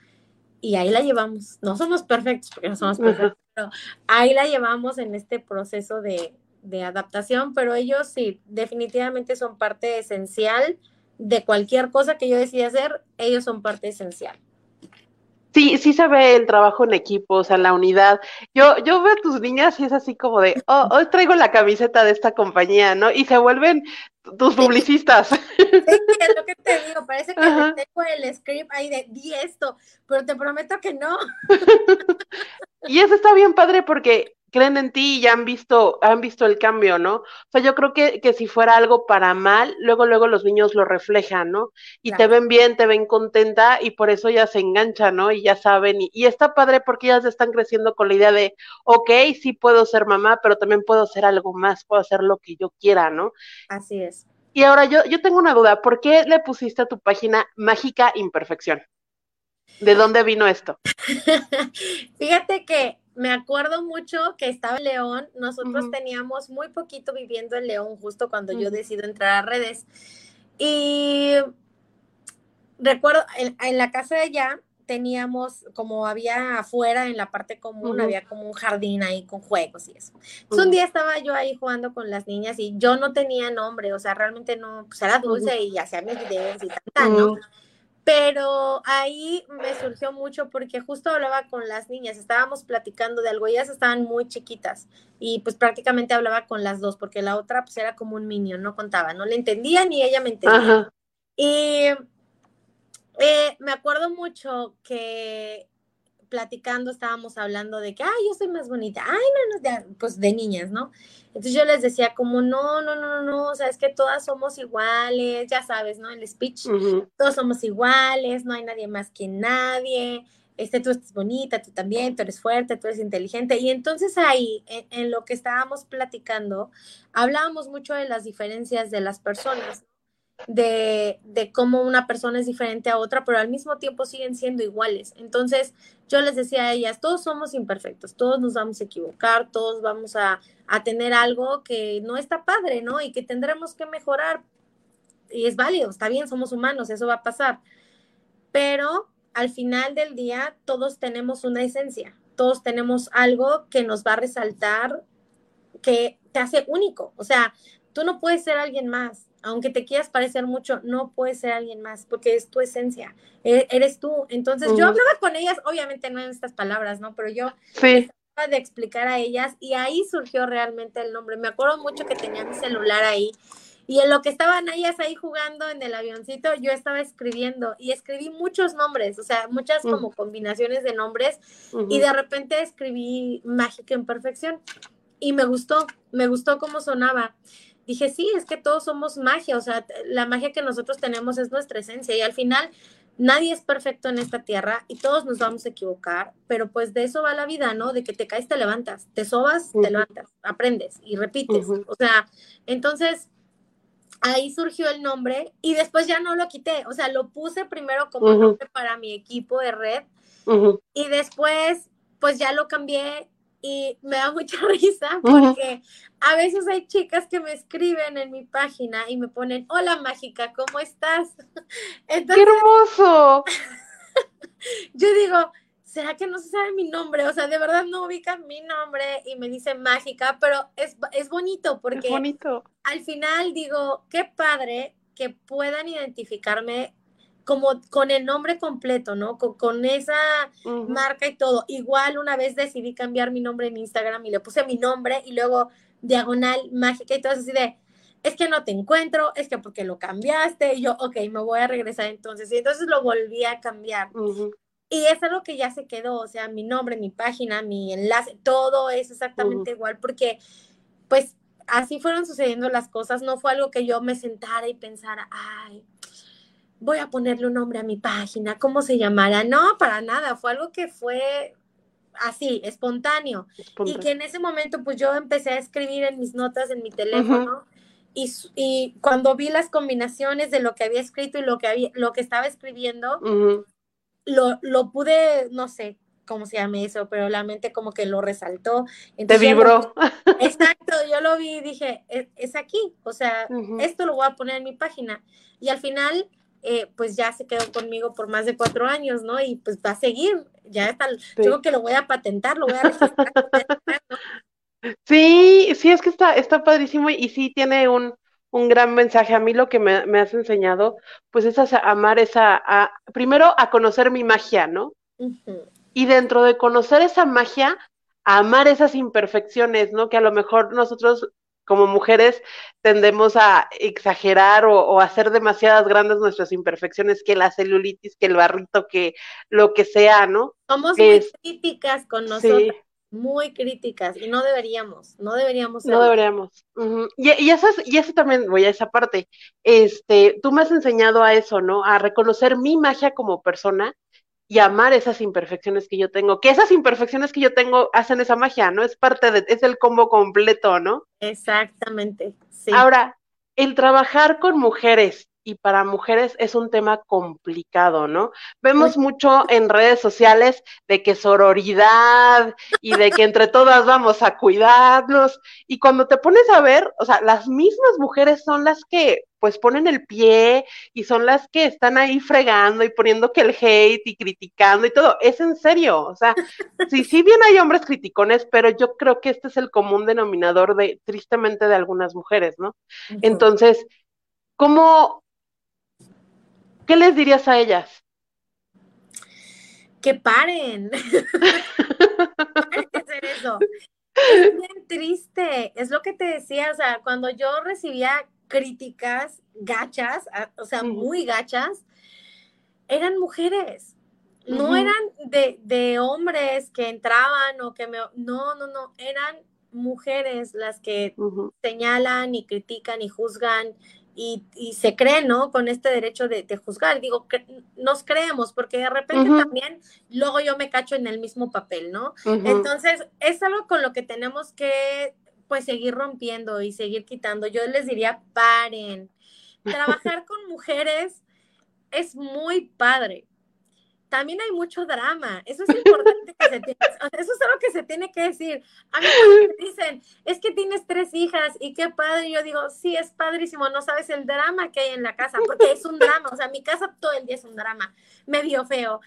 y ahí la llevamos. No somos perfectos, porque no somos perfectos, pero ahí la llevamos en este proceso de, de adaptación, pero ellos sí, definitivamente son parte esencial de cualquier cosa que yo decida hacer, ellos son parte esencial. Sí, sí se ve el trabajo en equipo, o sea, la unidad. Yo, yo veo a tus niñas y es así como de, oh, hoy traigo la camiseta de esta compañía, ¿no? Y se vuelven tus publicistas. Sí, es lo que te digo, parece que tengo el script ahí de di esto, pero te prometo que no. y eso está bien padre porque creen en ti y ya han visto, han visto el cambio, ¿no? O sea, yo creo que, que si fuera algo para mal, luego, luego los niños lo reflejan, ¿no? Y te ven bien, te ven contenta y por eso ya se enganchan, ¿no? Y ya saben, y, está padre porque ellas están creciendo con la idea de, ok, sí puedo ser mamá, pero también puedo ser algo más, puedo hacer lo que yo quiera, ¿no? Así es. Y ahora yo, yo tengo una duda, ¿por qué le pusiste a tu página Mágica Imperfección? ¿De dónde vino esto? Fíjate que me acuerdo mucho que estaba en León, nosotros teníamos muy poquito viviendo en León justo cuando yo decido entrar a redes. Y recuerdo, en, la casa de allá teníamos, como había afuera en la parte común, había como un jardín ahí con juegos y eso. Entonces un día estaba yo ahí jugando con las niñas y yo no tenía nombre, o sea, realmente no, pues era dulce y hacía mis videos y tal, ¿no? Pero ahí me surgió mucho porque justo hablaba con las niñas, estábamos platicando de algo, ellas estaban muy chiquitas y pues prácticamente hablaba con las dos porque la otra pues era como un minion, no contaba, no le entendía ni ella me entendía. Y eh, me acuerdo mucho que platicando estábamos hablando de que, ay, yo soy más bonita, ay, no, no, pues de niñas, ¿no? Entonces yo les decía como, no, no, no, no, o sea, es que todas somos iguales, ya sabes, ¿no? El speech, todos somos iguales, no hay nadie más que nadie, este, tú estás bonita, tú también, tú eres fuerte, tú eres inteligente. Y entonces ahí, en lo que estábamos platicando, hablábamos mucho de las diferencias de las personas, de, de, cómo una persona es diferente a otra, pero al mismo tiempo siguen siendo iguales. Entonces, yo les decía a ellas, todos somos imperfectos, todos nos vamos a equivocar, todos vamos a, a tener algo que no está padre, ¿no? Y que tendremos que mejorar. Y es válido, está bien, somos humanos, eso va a pasar. Pero al final del día, todos tenemos una esencia, todos tenemos algo que nos va a resaltar, que te hace único. O sea, tú no puedes ser alguien más aunque te quieras parecer mucho, no puedes ser alguien más, porque es tu esencia, e-, eres tú. Entonces, yo hablaba con ellas, obviamente no en estas palabras, ¿no? Pero yo sí. de explicar a ellas y ahí surgió realmente el nombre. Me acuerdo mucho que tenía mi celular ahí y en lo que estaban ellas ahí jugando en el avioncito, yo estaba escribiendo y escribí muchos nombres, o sea, muchas como combinaciones de nombres y de repente escribí Mágica en Perfección y me gustó, me gustó cómo sonaba dije, sí, es que todos somos magia, o sea, la magia que nosotros tenemos es nuestra esencia y al final nadie es perfecto en esta tierra y todos nos vamos a equivocar, pero pues de eso va la vida, ¿no? De que te caes, te levantas, te sobas, te levantas, aprendes y repites. O sea, entonces ahí surgió el nombre y después ya no lo quité, o sea, lo puse primero como nombre para mi equipo de red y después pues ya lo cambié y me da mucha risa porque a veces hay chicas que me escriben en mi página y me ponen, hola mágica, ¿cómo estás? ¡Qué hermoso! yo digo, ¿será que no se sabe mi nombre? O sea, de verdad no ubican mi nombre y me dicen mágica, pero es, es bonito porque bonito. al final digo, qué padre que puedan identificarme como con el nombre completo, ¿no? Con, esa marca y todo. Igual una vez decidí cambiar mi nombre en Instagram y le puse mi nombre y luego diagonal mágica y todo así de, es que no te encuentro, es que porque lo cambiaste y yo, ok, me voy a regresar entonces. Y entonces lo volví a cambiar. Y es algo que ya se quedó, o sea, mi nombre, mi página, mi enlace, todo es exactamente igual porque pues así fueron sucediendo las cosas, no fue algo que yo me sentara y pensara, ay, voy a ponerle un nombre a mi página, ¿cómo se llamará? No, para nada, fue algo que fue así, espontáneo. Y que en ese momento, pues yo empecé a escribir en mis notas, en mi teléfono, y, y, cuando vi las combinaciones de lo que había escrito y lo que, había, lo que estaba escribiendo, lo, lo pude, no sé, cómo se llama eso, pero la mente como que lo resaltó. Te vibró. exacto, yo lo vi y dije, es, aquí, o sea, esto lo voy a poner en mi página. Y al final, eh, pues ya se quedó conmigo por más de cuatro años, ¿no? Y pues va a seguir, ya está, digo que lo voy a patentar, lo voy a registrar. sí, sí, es que está, está padrísimo y, sí tiene un, un gran mensaje. A mí lo que me, has enseñado, pues es a amar esa, a, primero a conocer mi magia, ¿no? Y dentro de conocer esa magia, a amar esas imperfecciones, ¿no? Que a lo mejor nosotros como mujeres tendemos a exagerar o, hacer demasiadas grandes nuestras imperfecciones, que la celulitis, que el barrito, que lo que sea, ¿no? Somos muy críticas con nosotros. Muy críticas y no deberíamos, no deberíamos. No deberíamos. y, y, eso y eso también, voy a esa parte. Este, tú me has enseñado a eso, ¿no? A reconocer mi magia como persona y amar esas imperfecciones que yo tengo, que esas imperfecciones que yo tengo hacen esa magia, ¿no? Es parte de, es el combo completo, ¿no? Exactamente, sí. Ahora, el trabajar con mujeres y para mujeres es un tema complicado, ¿no? Vemos mucho en redes sociales de que sororidad y de que entre todas vamos a cuidarnos y cuando te pones a ver, o sea, las mismas mujeres son las que pues ponen el pie y son las que están ahí fregando y poniendo que el hate y criticando y todo, es en serio, o sea, sí, sí bien hay hombres criticones, pero yo creo que este es el común denominador de, tristemente, de algunas mujeres, ¿no? Entonces, ¿cómo, ¿qué les dirías a ellas? Que paren. que hacer eso. Es bien triste. Es lo que te decía, o sea, cuando yo recibía críticas gachas, o sea, muy gachas, eran mujeres. No eran de, de, hombres que entraban o que me... No, no, no, eran mujeres las que señalan y critican y juzgan y, y, se creen, ¿no? Con este derecho de, de juzgar. Digo, que nos creemos, porque de repente también luego yo me cacho en el mismo papel, ¿no? Entonces, es algo con lo que tenemos que, pues, seguir rompiendo y seguir quitando. Yo les diría, paren. Trabajar con mujeres es muy padre, también hay mucho drama. Eso es importante que se tiene, eso es algo que se tiene que decir. A mí me dicen, es que tienes tres hijas y qué padre. Yo digo, sí, es padrísimo, no sabes el drama que hay en la casa, porque es un drama. O sea, mi casa todo el día es un drama. Me vio feo,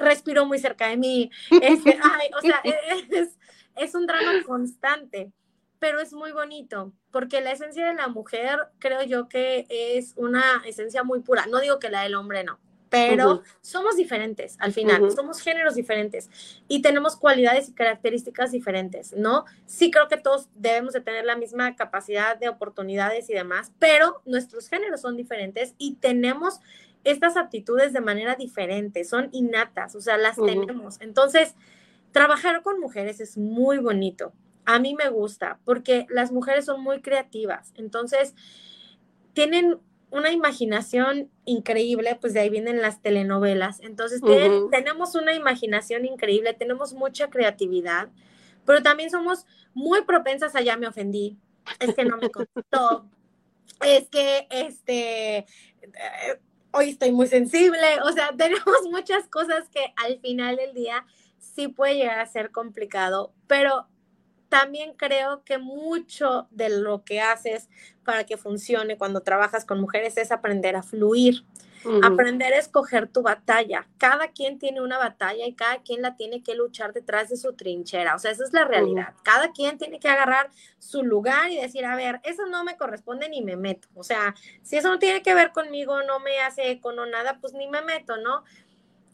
respiró muy cerca de mí. Es, ay, o sea, es, es un drama constante pero es muy bonito, porque la esencia de la mujer creo yo que es una esencia muy pura. No digo que la del hombre no, pero somos diferentes al final, somos géneros diferentes y tenemos cualidades y características diferentes, ¿no? Sí creo que todos debemos de tener la misma capacidad de oportunidades y demás, pero nuestros géneros son diferentes y tenemos estas aptitudes de manera diferente, son innatas, o sea, las tenemos. Entonces, trabajar con mujeres es muy bonito. A mí me gusta porque las mujeres son muy creativas, entonces tienen una imaginación increíble, pues de ahí vienen las telenovelas. Entonces, tenemos una imaginación increíble, tenemos mucha creatividad, pero también somos muy propensas a ya me ofendí, es que no me contestó, es que este, eh, hoy estoy muy sensible, o sea, tenemos muchas cosas que al final del día sí puede llegar a ser complicado, pero también creo que mucho de lo que haces para que funcione cuando trabajas con mujeres es aprender a fluir, aprender a escoger tu batalla. Cada quien tiene una batalla y cada quien la tiene que luchar detrás de su trinchera. O sea, esa es la realidad. Cada quien tiene que agarrar su lugar y decir, a ver, eso no me corresponde ni me meto. O sea, si eso no tiene que ver conmigo, no me hace eco, no nada, pues ni me meto, ¿no?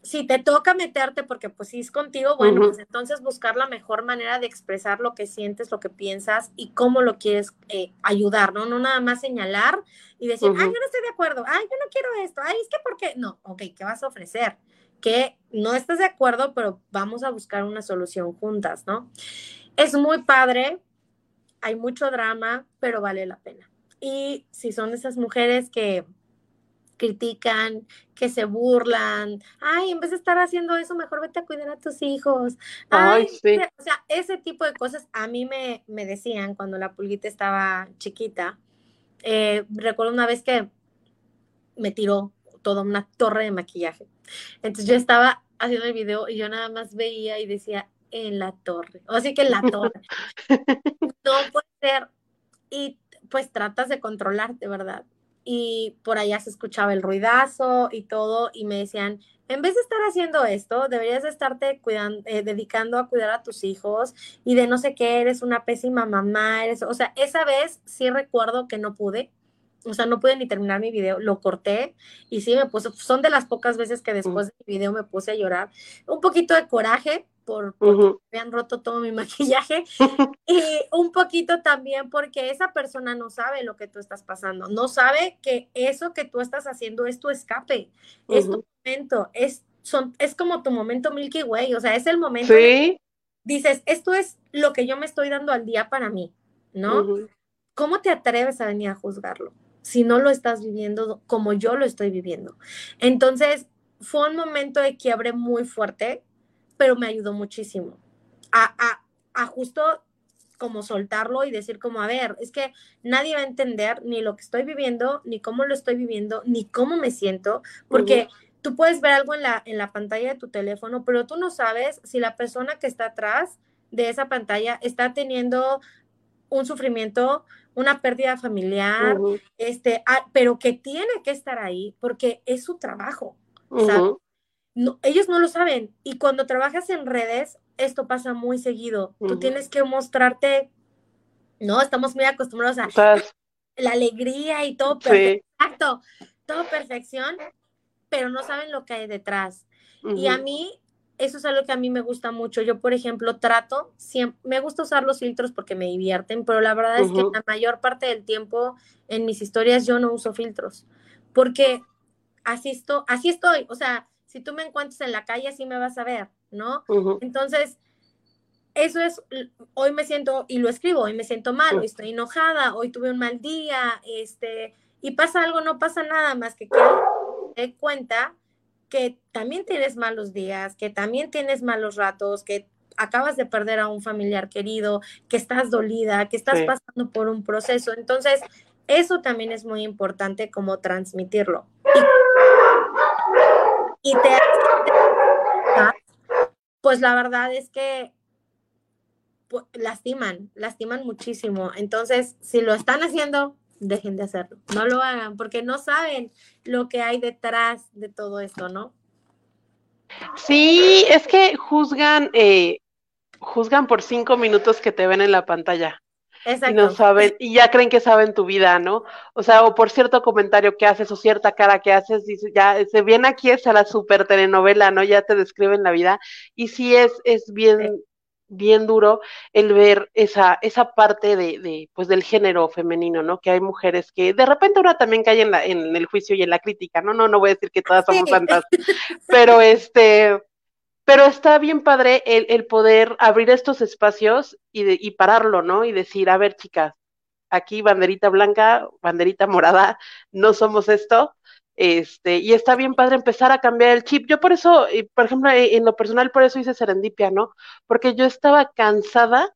Si te toca meterte porque pues si es contigo, bueno, pues entonces buscar la mejor manera de expresar lo que sientes, lo que piensas y cómo lo quieres eh, ayudar, ¿no? No nada más señalar y decir, ay, yo no estoy de acuerdo, ay, yo no quiero esto, ay, es que ¿por qué? No, ok, ¿qué vas a ofrecer? Que no estás de acuerdo, pero vamos a buscar una solución juntas, ¿no? Es muy padre, hay mucho drama, pero vale la pena. Y si son esas mujeres que critican, que se burlan. Ay, en vez de estar haciendo eso, mejor vete a cuidar a tus hijos. Ay, sí. O sea, ese tipo de cosas a mí me, me decían cuando la pulguita estaba chiquita. Eh, recuerdo una vez que me tiró toda una torre de maquillaje. Entonces yo estaba haciendo el video y yo nada más veía y decía, en la torre. O así que en la torre. no puede ser. Y pues tratas de controlarte, ¿verdad? Y por allá se escuchaba el ruidazo y todo y me decían, en vez de estar haciendo esto, deberías de estarte cuidando, eh, dedicando a cuidar a tus hijos y de no sé qué, eres una pésima mamá, eres, o sea, esa vez sí recuerdo que no pude, o sea, no pude ni terminar mi video, lo corté y sí me puse, son de las pocas veces que después del video me puse a llorar, un poquito de coraje, por, porque me han roto todo mi maquillaje y un poquito también porque esa persona no sabe lo que tú estás pasando, no sabe que eso que tú estás haciendo es tu escape, es tu momento, es, son, es como tu momento Milky Way, o sea, es el momento. dices, esto es lo que yo me estoy dando al día para mí, ¿no? ¿Cómo te atreves a venir a juzgarlo si no lo estás viviendo como yo lo estoy viviendo? Entonces, fue un momento de quiebre muy fuerte pero me ayudó muchísimo a, a, a justo como soltarlo y decir como, a ver, es que nadie va a entender ni lo que estoy viviendo, ni cómo lo estoy viviendo, ni cómo me siento, porque tú puedes ver algo en la, en la pantalla de tu teléfono, pero tú no sabes si la persona que está atrás de esa pantalla está teniendo un sufrimiento, una pérdida familiar, este, ah, pero que tiene que estar ahí porque es su trabajo ellos no lo saben. Y cuando trabajas en redes, esto pasa muy seguido. Tú tienes que mostrarte, no, estamos muy acostumbrados a la alegría y todo perfecto, todo perfección. pero no saben lo que hay detrás. Y a mí, eso es algo que a mí me gusta mucho. Yo, por ejemplo, trato, siempre, me gusta usar los filtros porque me divierten, pero la verdad es que la mayor parte del tiempo en mis historias yo no uso filtros, porque así, estoy, así estoy. O sea, si tú me encuentras en la calle, así me vas a ver, ¿no? Entonces, eso es, hoy me siento, y lo escribo, hoy me siento mal, hoy estoy enojada, hoy tuve un mal día, este, y pasa algo, no pasa nada más que que te cuenta que también tienes malos días, que también tienes malos ratos, que acabas de perder a un familiar querido, que estás dolida, que estás pasando por un proceso. Entonces, eso también es muy importante como transmitirlo. Y, te pues la verdad es que lastiman, lastiman muchísimo. Entonces, si lo están haciendo, dejen de hacerlo. No lo hagan porque no saben lo que hay detrás de todo esto, ¿no? Sí, es que juzgan, eh, juzgan por cinco minutos que te ven en la pantalla. Exacto. Y no saben, y ya creen que saben tu vida, ¿no? O sea, o por cierto comentario que haces o cierta cara que haces, dice, ya se viene aquí es a la super telenovela, ¿no? Ya te describen la vida. Y sí es, es bien, bien duro el ver esa, esa parte de, de, pues del género femenino, ¿no? Que hay mujeres que de repente una también cae en, la, en el juicio y en la crítica, ¿no? No, no voy a decir que todas somos santas, pero este, pero está bien padre el, poder abrir estos espacios y, de, y pararlo, ¿no? Y decir, a ver, chicas, aquí banderita blanca, banderita morada, no somos esto, este, y está bien padre empezar a cambiar el chip. Yo por eso, por ejemplo, e, en lo personal, por eso hice serendipia, ¿no? Porque yo estaba cansada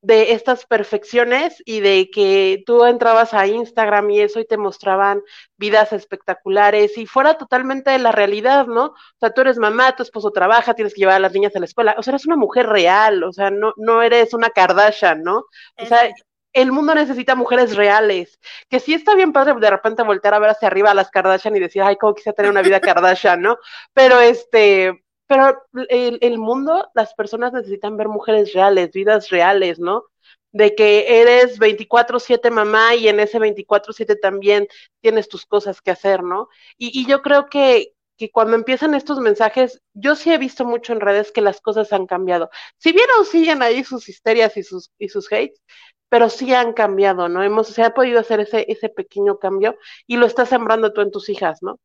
de estas perfecciones y de que tú entrabas a Instagram y eso y te mostraban vidas espectaculares y fuera totalmente de la realidad, ¿no? O sea, tú eres mamá, tu esposo trabaja, tienes que llevar a las niñas a la escuela, o sea, eres una mujer real, o sea, no, no eres una Kardashian, ¿no? O sea, el mundo necesita mujeres reales. Que sí está bien padre de repente voltear a ver hacia arriba a las Kardashian y decir, ay, cómo quisiera tener una vida Kardashian, ¿no? Pero este, pero el, mundo, las personas necesitan ver mujeres reales, vidas reales, ¿no? de que eres 24/7 mamá y en ese 24/7 también tienes tus cosas que hacer, ¿no? Y, yo creo que, que cuando empiezan estos mensajes, yo sí he visto mucho en redes que las cosas han cambiado. Si bien aún siguen ahí sus histerias y sus, y sus hates, pero sí han cambiado, ¿no? Hemos, se ha podido hacer ese, ese pequeño cambio y lo estás sembrando tú en tus hijas, ¿no?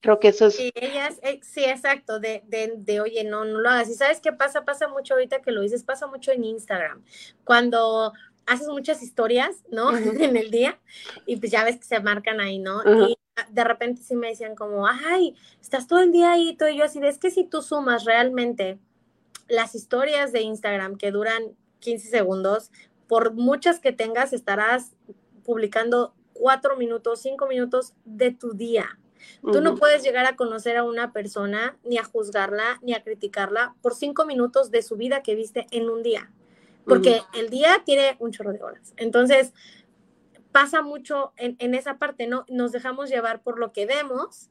Creo que eso es... Sí, ellas, eh, sí, exacto, de, de, de, oye, no, no lo hagas. Y sabes qué pasa, pasa mucho ahorita que lo dices, pasa mucho en Instagram. Cuando haces muchas historias, ¿no? en el día, y pues ya ves que se marcan ahí, ¿no? Y de repente sí me decían como, ay, estás todo el día ahí, todo y yo así, es que si tú sumas realmente las historias de Instagram que duran 15 segundos, por muchas que tengas, estarás publicando cuatro minutos, cinco minutos de tu día. Tú no puedes llegar a conocer a una persona, ni a juzgarla, ni a criticarla por cinco minutos de su vida que viste en un día, porque el día tiene un chorro de horas. Entonces, pasa mucho en, esa parte, ¿no? Nos dejamos llevar por lo que vemos,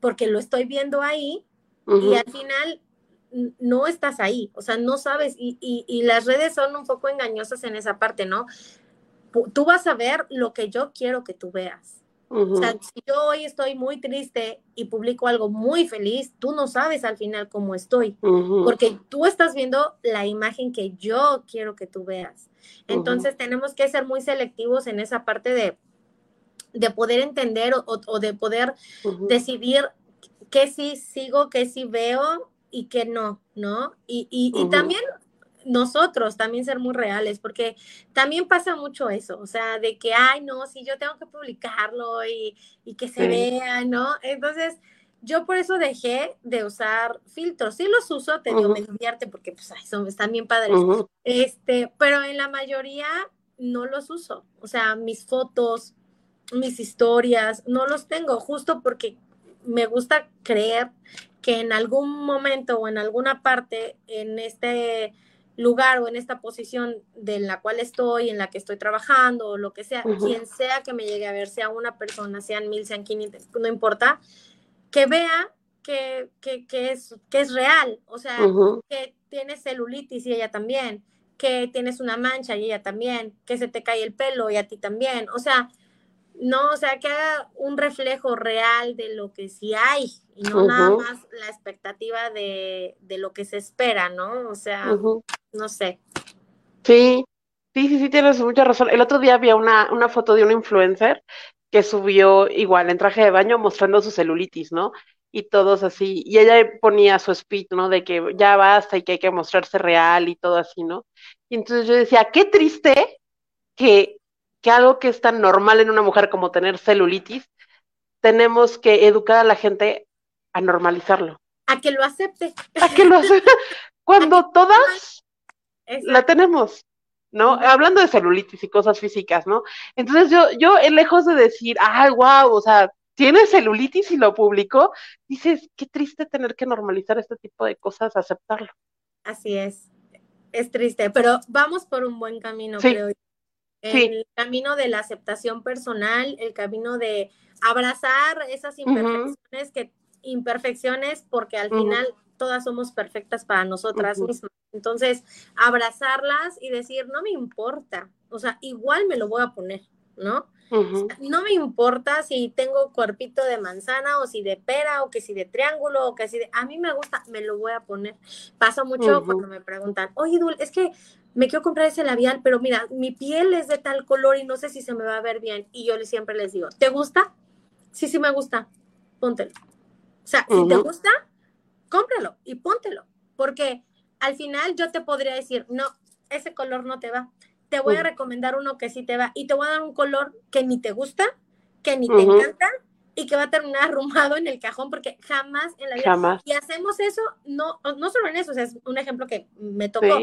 porque lo estoy viendo ahí, y al final no estás ahí, o sea, no sabes, y, y, las redes son un poco engañosas en esa parte, ¿no? Tú vas a ver lo que yo quiero que tú veas. O sea, si yo hoy estoy muy triste y publico algo muy feliz, tú no sabes al final cómo estoy, porque tú estás viendo la imagen que yo quiero que tú veas. Entonces tenemos que ser muy selectivos en esa parte de, de poder entender o, o de poder decidir qué sí sigo, qué sí veo y que no, ¿no? Y, y, y también nosotros también ser muy reales, porque también pasa mucho eso, o sea, de que, ay, no, si yo tengo que publicarlo y, y que se vea, ¿no? Entonces, yo por eso dejé de usar filtros. Sí los uso, te digo, me divierte porque pues, ay, son, están bien padres. Este, pero en la mayoría no los uso. O sea, mis fotos, mis historias, no los tengo, justo porque me gusta creer que en algún momento o en alguna parte en este lugar o en esta posición de la cual estoy, en la que estoy trabajando o lo que sea, quien sea que me llegue a ver, sea una persona, sean mil, sean quinientos, no importa, que vea que, que, que, es, que es real, o sea, que tienes celulitis y ella también, que tienes una mancha y ella también, que se te cae el pelo y a ti también, o sea, no, o sea, que haga un reflejo real de lo que sí hay y no nada más la expectativa de, lo que se espera, ¿no? O sea, no sé. Sí, sí, sí, sí, tienes mucha razón. El otro día había una, una foto de un influencer que subió igual en traje de baño mostrando su celulitis, ¿no? Y todos así, y ella ponía su speech, ¿no? De que ya basta y que hay que mostrarse real y todo así, ¿no? Y entonces yo decía, qué triste que que algo que es tan normal en una mujer como tener celulitis, tenemos que educar a la gente a normalizarlo. A que lo acepte. A que lo acepte. Cuando todas la tenemos, ¿no? Hablando de celulitis y cosas físicas, ¿no? Entonces yo, yo lejos de decir, ay, wow, o sea, tiene celulitis y lo publicó, dices, qué triste tener que normalizar este tipo de cosas, aceptarlo. Así es, es triste, pero vamos por un buen camino, creo el camino de la aceptación personal, el camino de abrazar esas imperfecciones, que, imperfecciones porque al final todas somos perfectas para nosotras mismas. Entonces, abrazarlas y decir, no me importa, o sea, igual me lo voy a poner, ¿no? no me importa si tengo cuerpito de manzana o si de pera o que si de triángulo o que si de... A mí me gusta, me lo voy a poner. Pasa mucho cuando me preguntan, oye, Dul, es que me quiero comprar ese labial, pero mira, mi piel es de tal color y no sé si se me va a ver bien. Y yo siempre les digo, ¿te gusta? Sí, sí me gusta, póntelo. O sea, si te gusta, cómpralo y póntelo. Porque al final yo te podría decir, no, ese color no te va. Te voy a recomendar uno que sí te va y te voy a dar un color que ni te gusta, que ni te encanta y que va a terminar arrumado en el cajón porque jamás en la vida. Jamás. Y hacemos eso, no, no solo en eso, o sea, es un ejemplo que me tocó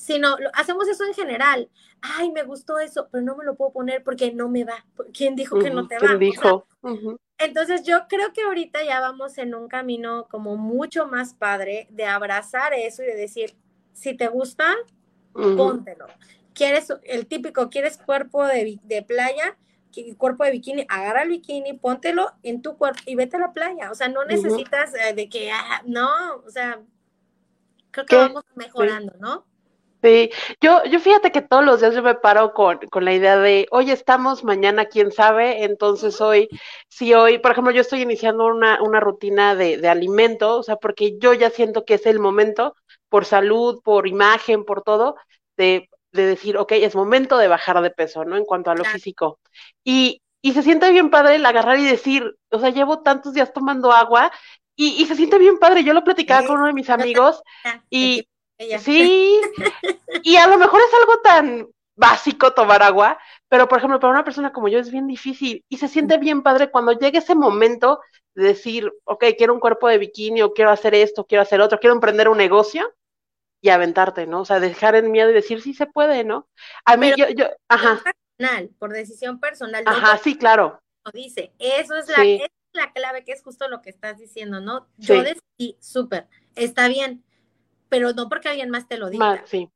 sino lo, hacemos eso en general. Ay, me gustó eso, pero no me lo puedo poner porque no me va. ¿Quién dijo que no te va? ¿Quién dijo? Entonces yo creo que ahorita ya vamos en un camino como mucho más padre de abrazar eso y de decir, si te gusta, póntelo. ¿Quieres el típico, quieres cuerpo de, de playa? cuerpo de bikini, agarra el bikini, póntelo en tu cuerpo y vete a la playa. O sea, no necesitas eh, de que, ah, no, o sea, creo que vamos mejorando, ¿no? Sí, yo, yo fíjate que todos los días yo me paro con, con la idea de, hoy estamos, mañana quién sabe, entonces hoy, si hoy, por ejemplo, yo estoy iniciando una, una rutina de, de alimento, o sea, porque yo ya siento que es el momento, por salud, por imagen, por todo, de, de decir, ok, es momento de bajar de peso, ¿no? En cuanto a lo físico. Y, y se siente bien padre el agarrar y decir, o sea, llevo tantos días tomando agua y, y se siente bien padre. Yo lo platicaba con uno de mis amigos y Sí, y a lo mejor es algo tan básico tomar agua, pero por ejemplo, para una persona como yo es bien difícil y se siente bien padre cuando llegue ese momento de decir, ok, quiero un cuerpo de bikini o quiero hacer esto, quiero hacer otro, quiero emprender un negocio y aventarte, ¿no? O sea, dejar el miedo y decir, sí se puede, ¿no? A mí, yo, yo, ajá. Personal, por decisión personal. Ajá, sí, claro. Dice, eso es la, es la clave, que es justo lo que estás diciendo, ¿no? Yo decidí, súper, está bien, pero no porque alguien más te lo diga. sí.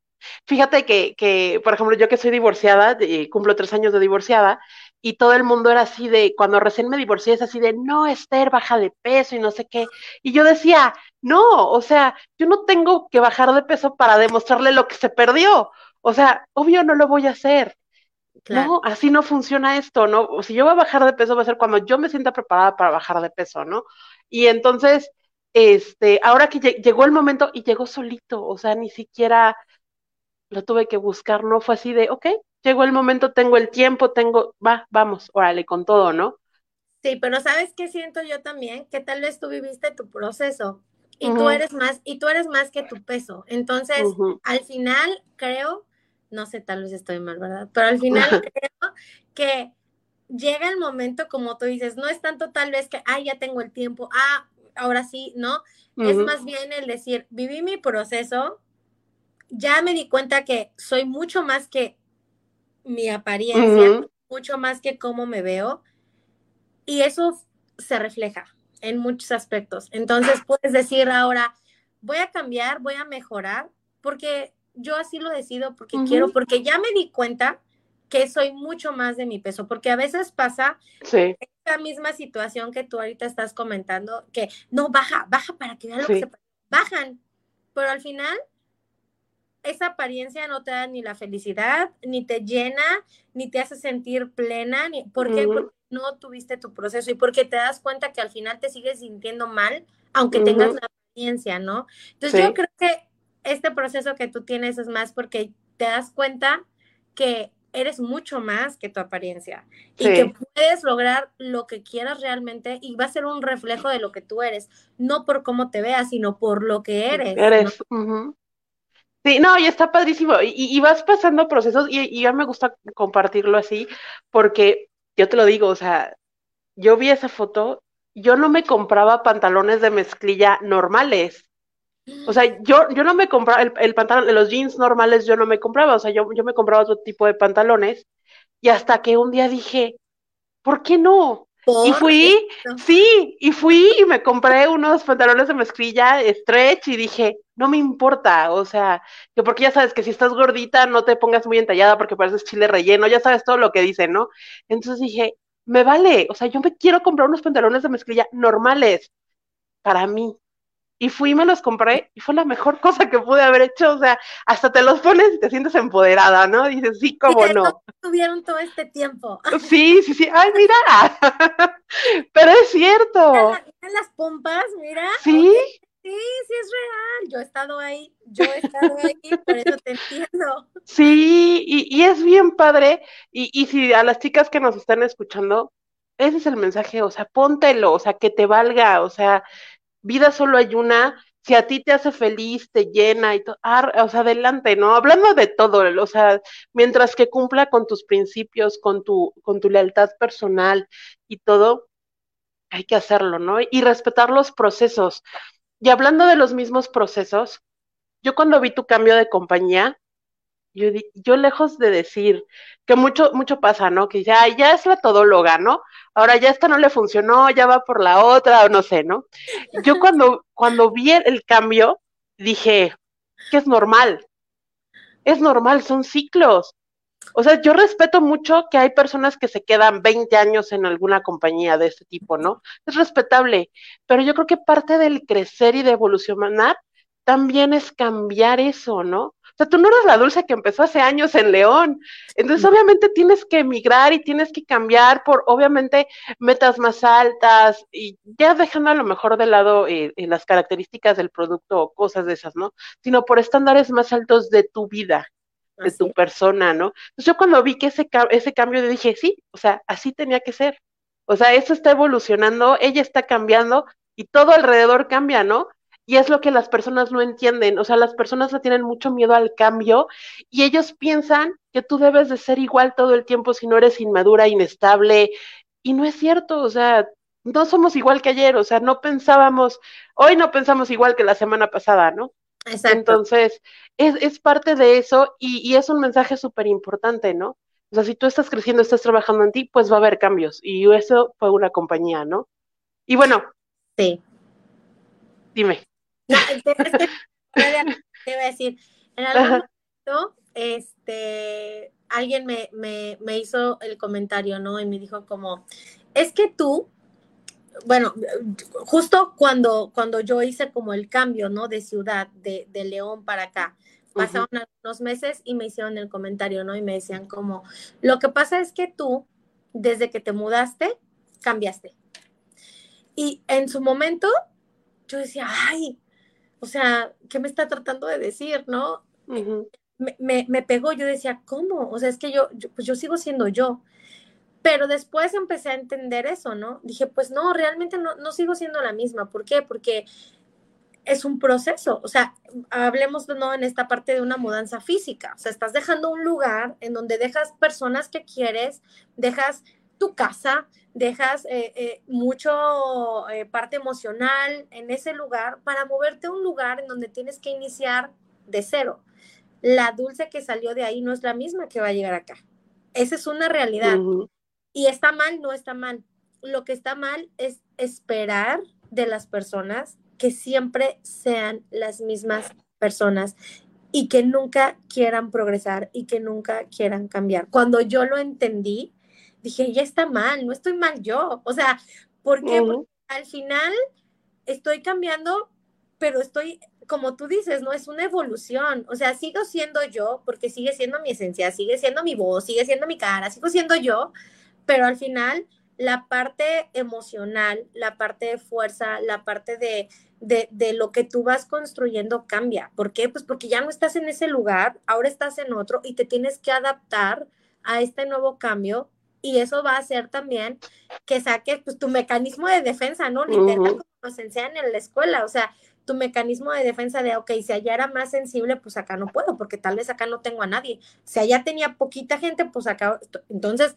Fíjate que, que, por ejemplo, yo que soy divorciada, cumplo tres años de divorciada, y todo el mundo era así de, cuando recién me divorcié, es así de, no, Esther, baja de peso y no sé qué. Y yo decía, no, o sea, yo no tengo que bajar de peso para demostrarle lo que se perdió. O sea, obvio no lo voy a hacer. No, así no funciona esto, ¿no? O si yo voy a bajar de peso va a ser cuando yo me sienta preparada para bajar de peso, ¿no? Y entonces, este, ahora que llegó el momento y llegó solito, o sea, ni siquiera lo tuve que buscar, no fue así de, ok, llegó el momento, tengo el tiempo, tengo, va, vamos, órale, con todo, ¿no? Sí, pero ¿sabes qué siento yo también? Que tal vez tú viviste tu proceso y tú eres más, y tú eres más que tu peso. Entonces, al final creo, no sé, tal vez estoy mal, ¿verdad? Pero al final creo que llega el momento, como tú dices, no es tanto tal vez que, ah, ya tengo el tiempo, ah, ahora sí, ¿no? Es más bien el decir, viví mi proceso, ya me di cuenta que soy mucho más que mi apariencia, mucho más que cómo me veo, y eso se refleja en muchos aspectos. Entonces puedes decir ahora, voy a cambiar, voy a mejorar, porque yo así lo decido, porque quiero, porque ya me di cuenta que soy mucho más de mi peso, porque a veces pasa sí. esta misma situación que tú ahorita estás comentando, que no, baja, baja para que vean lo que se bajan, pero al final esa apariencia no te da ni la felicidad, ni te llena, ni te hace sentir plena, ni, ¿por qué? Porque no tuviste tu proceso y porque te das cuenta que al final te sigues sintiendo mal, aunque tengas la apariencia, ¿no? Entonces yo creo que este proceso que tú tienes es más porque te das cuenta que eres mucho más que tu apariencia y que puedes lograr lo que quieras realmente y va a ser un reflejo de lo que tú eres, no por cómo te veas, sino por lo que eres. Eres. Sí, no, y está padrísimo. Y, vas pasando procesos y, y, ya me gusta compartirlo así porque yo te lo digo, o sea, yo vi esa foto, yo no me compraba pantalones de mezclilla normales. O sea, yo, yo no me compraba, el, el pantalón, los jeans normales yo no me compraba, o sea, yo, yo me compraba otro tipo de pantalones y hasta que un día dije, ¿por qué no? Y fui, sí, y fui y me compré unos pantalones de mezclilla stretch y dije, no me importa, o sea, que porque ya sabes que si estás gordita no te pongas muy entallada porque pareces chile relleno, ya sabes todo lo que dicen, ¿no? Entonces dije, me vale, o sea, yo me quiero comprar unos pantalones de mezclilla normales para mí, y fui y me los compré y fue la mejor cosa que pude haber hecho, o sea, hasta te los pones y te sientes empoderada, ¿no? dices, sí, cómo no. Tuvieron todo este tiempo. Sí, sí, sí, ay, mira, pero es cierto. En las pompas, mira. Sí. Sí, sí es real. Yo he estado ahí, yo he estado ahí, por eso te entiendo. Sí, y, y es bien padre. Y, y si a las chicas que nos están escuchando, ese es el mensaje, o sea, póntelo, o sea, que te valga, o sea, vida solo hay una, si a ti te hace feliz, te llena y todo, o sea, adelante, ¿no? Hablando de todo, o sea, mientras que cumpla con tus principios, con tu, con tu lealtad personal y todo, hay que hacerlo, ¿no? Y respetar los procesos. Y hablando de los mismos procesos, yo cuando vi tu cambio de compañía, yo, yo lejos de decir que mucho, mucho pasa, ¿no? Que ya, ya es la todóloga, ¿no? Ahora ya esta no le funcionó, ya va por la otra, o no sé, ¿no? Yo cuando, cuando vi el cambio, dije, que es normal. Es normal, son ciclos. O sea, yo respeto mucho que hay personas que se quedan 20 años en alguna compañía de este tipo, ¿no? Es respetable, pero yo creo que parte del crecer y de evolucionar también es cambiar eso, ¿no? O sea, tú no eres la dulce que empezó hace años en León. Entonces, obviamente tienes que emigrar y tienes que cambiar por, obviamente, metas más altas y ya dejando a lo mejor de lado eh, eh, las características del producto o cosas de esas, ¿no? Sino por estándares más altos de tu vida, de tu persona, ¿no? Entonces, yo cuando vi que ese, ese cambio, dije, sí, o sea, así tenía que ser. O sea, eso está evolucionando, ella está cambiando y todo alrededor cambia, ¿no? Y es lo que las personas no entienden. O sea, las personas le tienen mucho miedo al cambio y ellos piensan que tú debes de ser igual todo el tiempo si no eres inmadura, inestable. Y no es cierto, o sea, no somos igual que ayer, o sea, no pensábamos, hoy no pensamos igual que la semana pasada, ¿no? Exacto. Entonces, es, es parte de eso y, y es un mensaje súper importante, ¿no? O sea, si tú estás creciendo, estás trabajando en ti, pues va a haber cambios. Y eso fue una compañía, ¿no? Y bueno. Sí. Dime. No, te, voy a decir, en algún momento, este, alguien me, me, me hizo el comentario, ¿no? Y me dijo como, es que tú, bueno, justo cuando, cuando yo hice como el cambio, ¿no? De ciudad, de, de León para acá, pasaron algunos meses y me hicieron el comentario, ¿no? Y me decían como, lo que pasa es que tú, desde que te mudaste, cambiaste. Y en su momento, yo decía, ay, o sea, ¿qué me está tratando de decir, no? me, me, pegó, yo decía, ¿cómo? O sea, es que yo, pues yo sigo siendo yo. Pero después empecé a entender eso, ¿no? Dije, pues no, realmente no, no sigo siendo la misma. ¿Por qué? Porque es un proceso. O sea, hablemos no en esta parte de una mudanza física. O sea, estás dejando un lugar en donde dejas personas que quieres, dejas tu casa, dejas eh, eh, mucho eh, parte emocional en ese lugar para moverte a un lugar en donde tienes que iniciar de cero. La dulce que salió de ahí no es la misma que va a llegar acá. Esa es una realidad. Y está mal, no está mal. Lo que está mal es esperar de las personas que siempre sean las mismas personas y que nunca quieran progresar y que nunca quieran cambiar. Cuando yo lo entendí, dije, ya está mal, no estoy mal yo. O sea, ¿por qué? Porque al final estoy cambiando, pero estoy, como tú dices, no es una evolución. O sea, sigo siendo yo, porque sigue siendo mi esencia, sigue siendo mi voz, sigue siendo mi cara, sigo siendo yo, pero al final la parte emocional, la parte de fuerza, la parte de, de, de, lo que tú vas construyendo cambia. ¿Por qué? Pues porque ya no estás en ese lugar, ahora estás en otro y te tienes que adaptar a este nuevo cambio y eso va a hacer también que saques pues, tu mecanismo de defensa, ¿no? Literal, como nos enseñan en la escuela, o sea, tu mecanismo de defensa de, ok, si allá era más sensible, pues acá no puedo, porque tal vez acá no tengo a nadie. Si allá tenía poquita gente, pues acá, entonces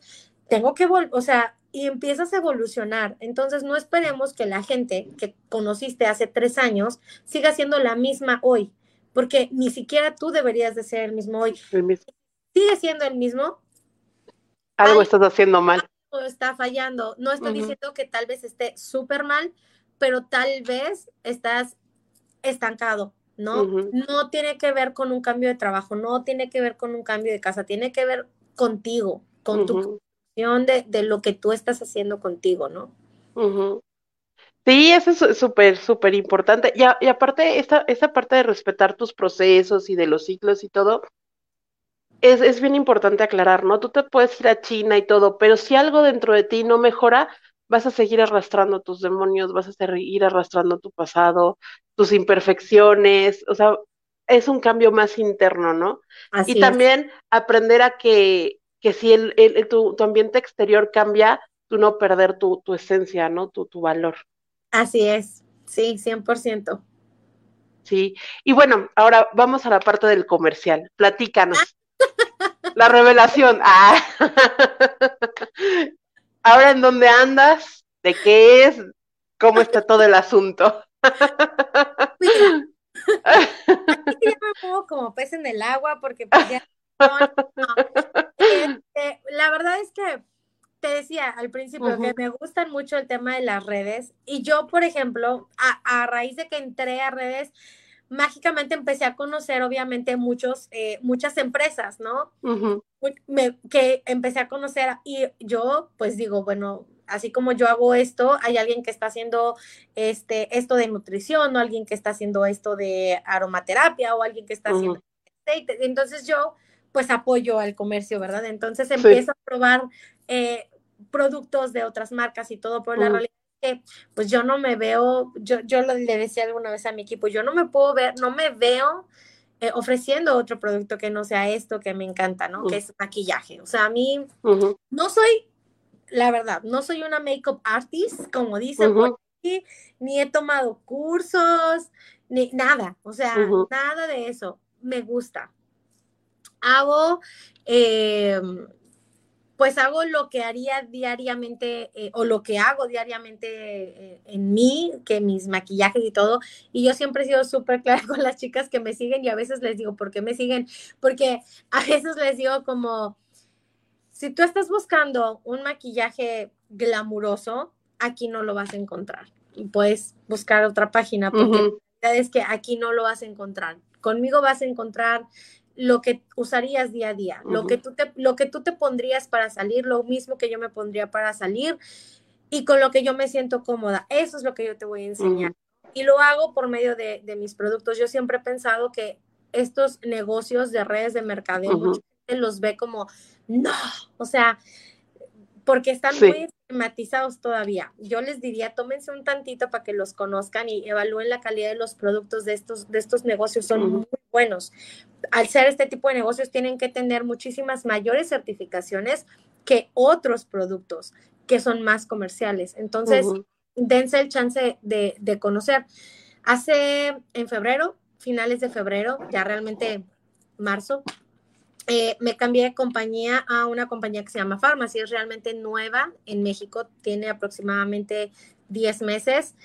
tengo que, o sea, y empiezas a evolucionar. Entonces no esperemos que la gente que conociste hace tres años siga siendo la misma hoy, porque ni siquiera tú deberías de ser el mismo hoy. Sigue siendo el mismo, algo estás haciendo mal. Algo está fallando. No estoy diciendo que tal vez esté súper mal, pero tal vez estás estancado, ¿no? No tiene que ver con un cambio de trabajo, no tiene que ver con un cambio de casa, tiene que ver contigo, con tu construcción de, de, lo que tú estás haciendo contigo, ¿no? Sí, eso es súper, súper importante. Y, y, aparte, esta, esta parte de respetar tus procesos y de los ciclos y todo, es, es bien importante aclarar, ¿no? Tú te puedes ir a China y todo, pero si algo dentro de ti no mejora, vas a seguir arrastrando tus demonios, vas a seguir arrastrando tu pasado, tus imperfecciones, o sea, es un cambio más interno, ¿no? y también aprender a que, que si el, el, tu, tu, ambiente exterior cambia, tú no perder tu, tu esencia, ¿no? Tu, tu valor. Así es, sí, 100%. Sí, y bueno, ahora vamos a la parte del comercial. Platícanos. La revelación. Ah. Ahora, ¿en dónde andas? ¿De qué es? ¿Cómo está todo el asunto? Mira, aquí ya me pongo como pez en el agua porque pues ya este, la verdad es que te decía al principio que me gustan mucho el tema de las redes y yo, por ejemplo, a, a raíz de que entré a redes, mágicamente empecé a conocer, obviamente, muchos, eh, muchas empresas, ¿no? que empecé a conocer y yo, pues digo, bueno, así como yo hago esto, hay alguien que está haciendo este, esto de nutrición, o alguien que está haciendo esto de aromaterapia, o alguien que está haciendo aceite. Entonces yo, pues apoyo al comercio, ¿verdad? Entonces empiezo a probar eh, productos de otras marcas y todo, por la realidad que pues yo no me veo, yo, yo le decía alguna vez a mi equipo, yo no me puedo ver, no me veo eh, ofreciendo otro producto que no sea esto que me encanta, ¿no? Que es maquillaje. O sea, a mí no soy, la verdad, no soy una makeup artist, como dicen, ni he tomado cursos, ni nada, o sea, nada de eso. Me gusta. Hago, eh, pues hago lo que haría diariamente eh, o lo que hago diariamente eh, en mí, que mis maquillajes y todo. Y yo siempre he sido súper clara con las chicas que me siguen y a veces les digo, ¿por qué me siguen? Porque a veces les digo como, si tú estás buscando un maquillaje glamuroso, aquí no lo vas a encontrar. Y puedes buscar otra página porque la verdad es que aquí no lo vas a encontrar. Conmigo vas a encontrar lo que usarías día a día, lo, que tú te, lo que tú te pondrías para salir, lo mismo que yo me pondría para salir y con lo que yo me siento cómoda. Eso es lo que yo te voy a enseñar. Y lo hago por medio de, mis productos. Yo siempre he pensado que estos negocios de redes de mercadeo, mucha gente los ve como, no, o sea, porque están muy estigmatizados todavía. Yo les diría, tómense un tantito para que los conozcan y evalúen la calidad de los productos de estos, de estos negocios, son muy buenos. Al ser este tipo de negocios tienen que tener muchísimas mayores certificaciones que otros productos que son más comerciales. Entonces, dense el chance de, de conocer. Hace en febrero, finales de febrero, ya realmente marzo, eh, me cambié de compañía a una compañía que se llama Pharmacy, es realmente nueva en México, tiene aproximadamente 10 meses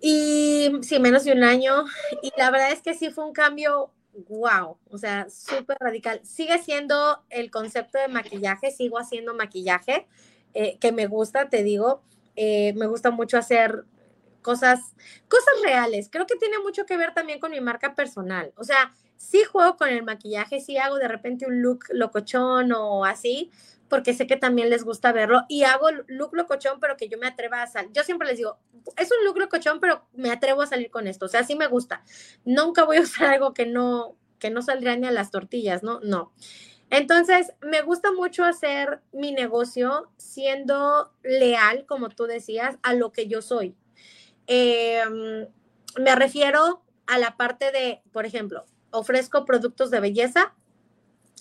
y sí, menos de un año. Y la verdad es que sí fue un cambio, wow, o sea, súper radical. Sigue siendo el concepto de maquillaje, sigo haciendo maquillaje, eh, que me gusta, te digo, eh, me gusta mucho hacer cosas, cosas reales. Creo que tiene mucho que ver también con mi marca personal. O sea, sí juego con el maquillaje, sí hago de repente un look locochón o así, porque sé que también les gusta verlo y hago look locochón, pero que yo me atreva a salir. Yo siempre les digo, es un look locochón, pero me atrevo a salir con esto. O sea, sí me gusta. Nunca voy a usar algo que no, que no saldría ni a las tortillas, ¿no? No. Entonces, me gusta mucho hacer mi negocio siendo leal, como tú decías, a lo que yo soy. Em, me refiero a la parte de, por ejemplo, ofrezco productos de belleza,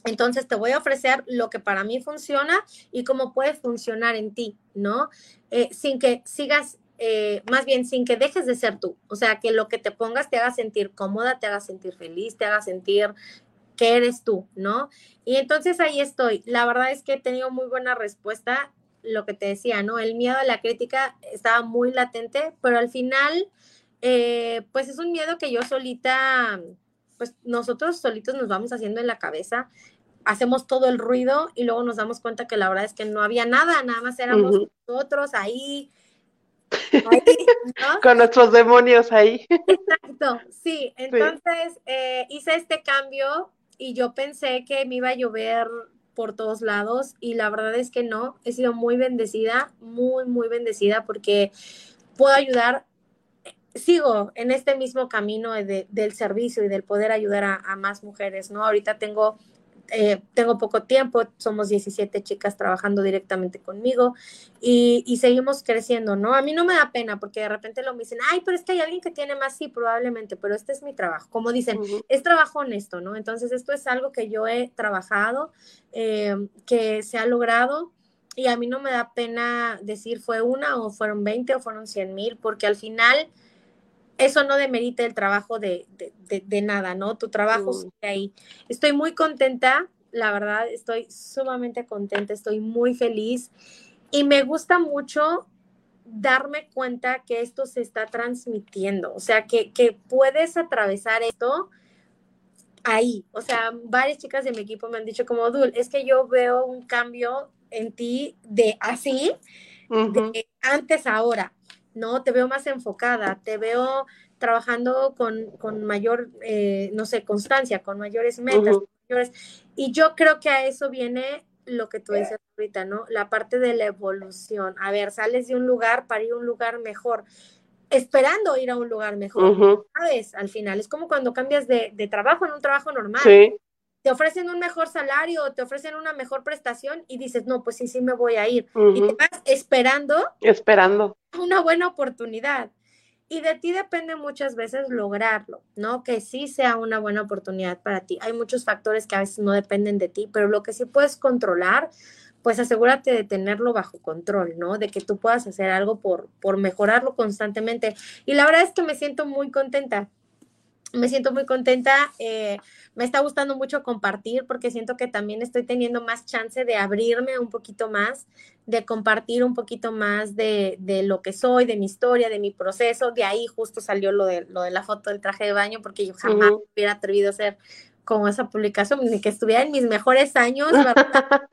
entonces te voy a ofrecer lo que para mí funciona y cómo puede funcionar en ti, ¿no? Eh, sin que sigas, eh, más bien sin que dejes de ser tú. O sea, que lo que te pongas te haga sentir cómoda, te haga sentir feliz, te haga sentir que eres tú, ¿no? Y entonces ahí estoy. La verdad es que he tenido muy buena respuesta, lo que te decía, ¿no? El miedo a la crítica estaba muy latente, pero al final, eh, pues es un miedo que yo solita, pues nosotros solitos nos vamos haciendo en la cabeza, hacemos todo el ruido y luego nos damos cuenta que la verdad es que no había nada, nada más éramos nosotros ahí. Con nuestros demonios ahí. Exacto, sí. Entonces eh, hice este cambio y yo pensé que me iba a llover por todos lados y la verdad es que no, he sido muy bendecida, muy, muy bendecida porque puedo ayudar, sigo en este mismo camino del servicio y del poder ayudar a, a más mujeres, ¿no? Ahorita tengo eh, tengo poco tiempo, somos 17 chicas trabajando directamente conmigo y, seguimos creciendo, ¿no? A mí no me da pena porque de repente lo me dicen, ay, pero es que hay alguien que tiene más, sí, probablemente, pero este es mi trabajo. Como dicen, es trabajo honesto, ¿no? Entonces esto es algo que yo he trabajado, eh, que se ha logrado y a mí no me da pena decir fue una o fueron 20 o fueron 100 mil, porque al final eso no demerita el trabajo de, nada, ¿no? Tu trabajo sigue ahí. Estoy muy contenta, la verdad, estoy sumamente contenta, estoy muy feliz y me gusta mucho darme cuenta que esto se está transmitiendo, o sea, que, que puedes atravesar esto ahí. O sea, varias chicas de mi equipo me han dicho como, Dul, es que yo veo un cambio en ti de así, de antes a ahora. ¿No? Te veo más enfocada, te veo trabajando con, mayor, eh, no sé, constancia, con mayores metas. y yo creo que a eso viene lo que tú dices ahorita, ¿no? La parte de la evolución. A ver, sales de un lugar para ir a un lugar mejor, esperando ir a un lugar mejor, ¿sabes? Al final, es como cuando cambias de, trabajo en un trabajo normal. Te ofrecen un mejor salario, te ofrecen una mejor prestación y dices, no, pues sí, sí me voy a ir. Y te vas esperando. Esperando una buena oportunidad. Y de ti depende muchas veces lograrlo, ¿no? Que sí sea una buena oportunidad para ti. Hay muchos factores que a veces no dependen de ti, pero lo que sí puedes controlar, pues asegúrate de tenerlo bajo control, ¿no? De que tú puedas hacer algo por, por mejorarlo constantemente. Y la verdad es que me siento muy contenta. Me siento muy contenta. Eh, me está gustando mucho compartir porque siento que también estoy teniendo más chance de abrirme un poquito más, de compartir un poquito más de, lo que soy, de mi historia, de mi proceso. De ahí justo salió lo de, lo de la foto del traje de baño porque yo jamás hubiera atrevido a hacer como esa publicación, ni que estuviera en mis mejores años,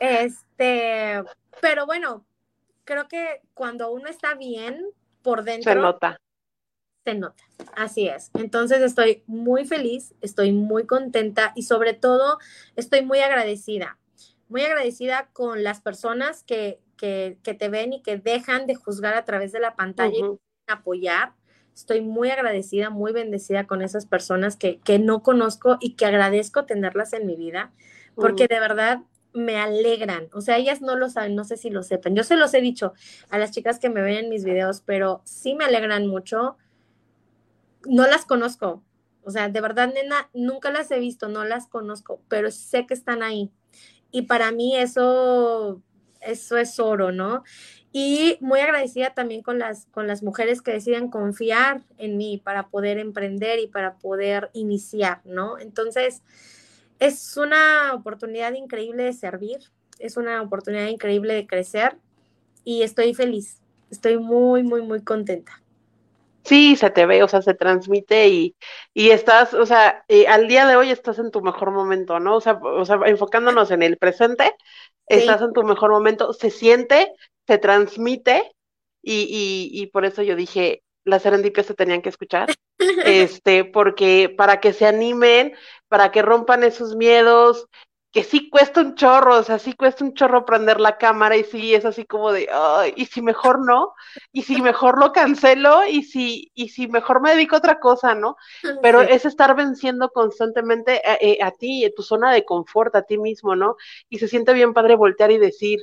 este, pero bueno, creo que cuando uno está bien por dentro, se nota se nota. Así es. Entonces estoy muy feliz, estoy muy contenta y sobre todo estoy muy agradecida. Muy agradecida con las personas que, que, te ven y que dejan de juzgar a través de la pantalla y apoyar. Estoy muy agradecida, muy bendecida con esas personas que, que no conozco y que agradezco tenerlas en mi vida, porque de verdad me alegran. O sea, ellas no lo saben, no sé si lo sepan. Yo se los he dicho a las chicas que me ven en mis videos, pero sí me alegran mucho no las conozco. O sea, de verdad, nena, nunca las he visto, no las conozco, pero sé que están ahí. Y para mí eso, eso es oro, ¿no? Y muy agradecida también con las, con las mujeres que deciden confiar en mí para poder emprender y para poder iniciar, ¿no? Entonces, es una oportunidad increíble de servir, es una oportunidad increíble de crecer y estoy feliz, estoy muy, muy, muy contenta. Sí, se te ve, o sea, se transmite y, y estás, o sea, eh, al día de hoy estás en tu mejor momento, ¿no? O sea, o sea enfocándonos en el presente, estás en tu mejor momento, se siente, se transmite y, y, y por eso yo dije, las serendipias se tenían que escuchar, este, porque para que se animen, para que rompan esos miedos, que sí cuesta un chorro, o sea, sí cuesta un chorro prender la cámara y sí es así como de, ay, y si mejor no, y si mejor lo cancelo, y si, y si mejor me dedico a otra cosa, ¿no? Pero es estar venciendo constantemente a, eh, a ti, tu zona de confort, a ti mismo, ¿no? Y se siente bien padre voltear y decir,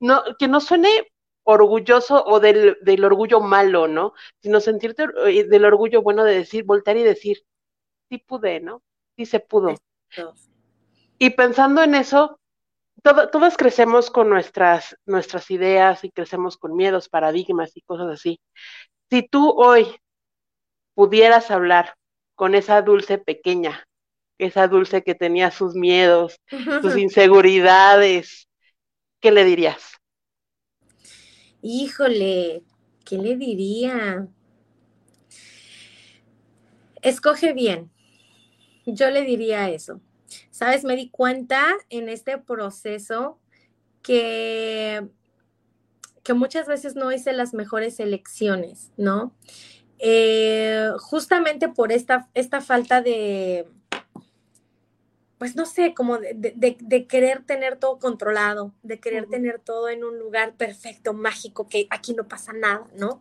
no, que no suene orgulloso o del, del orgullo malo, ¿no? Sino sentirte eh, del orgullo bueno de decir, voltear y decir, sí pude, ¿no? Sí se pudo. Y pensando en eso, todo, todos crecemos con nuestras, nuestras ideas y crecemos con miedos, paradigmas y cosas así. Si tú hoy pudieras hablar con esa dulce pequeña, esa dulce que tenía sus miedos, sus inseguridades, ¿qué le dirías? Híjole, ¿qué le diría? Escoge bien. Yo le diría eso. Sabes, me di cuenta en este proceso que, que muchas veces no hice las mejores elecciones, ¿no? Eh, justamente por esta, esta falta de, pues no sé, como de, querer tener todo controlado, de querer tener todo en un lugar perfecto, mágico, que aquí no pasa nada, ¿no?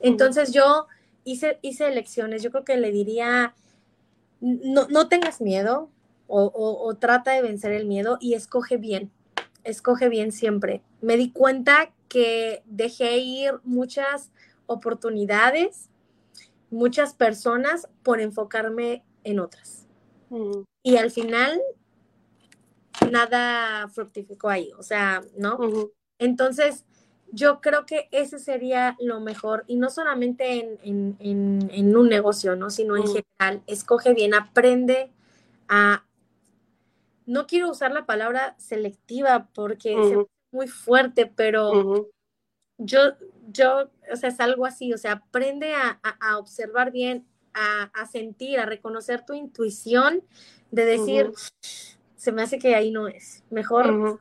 Entonces yo hice, hice elecciones, yo creo que le diría, no, no tengas miedo, o, trata de vencer el miedo y escoge bien, escoge bien siempre. Me di cuenta que dejé ir muchas oportunidades, muchas personas por enfocarme en otras. Mm. Y al final, nada fructificó ahí, o sea, ¿no? Entonces, yo creo que ese sería lo mejor, y no solamente en, un negocio, ¿no? Sino en general, escoge bien, aprende a no quiero usar la palabra selectiva porque es muy fuerte, pero yo, yo, o sea, es algo así, o sea, aprende a, observar bien, a, sentir, a reconocer tu intuición, de decir, se me hace que ahí no es, mejor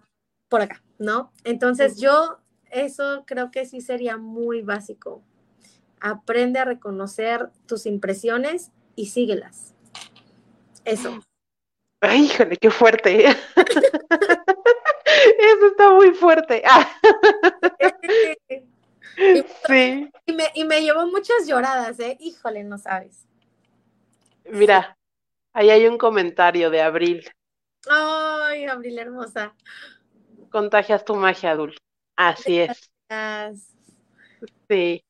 por acá, ¿no? Entonces yo, eso creo que sí sería muy básico. Aprende a reconocer tus impresiones y síguelas. Eso. Ay, híjole, qué fuerte. Eso está muy fuerte. sí. Y me, y me llevó muchas lloradas, ¿eh? Híjole, no sabes. Mira, ahí hay un comentario de Abril. Ay, Abril hermosa. Contagias tu magia, Adul. Así es. Sí,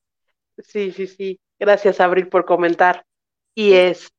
sí, sí, sí. Gracias, Abril, por comentar. Y es,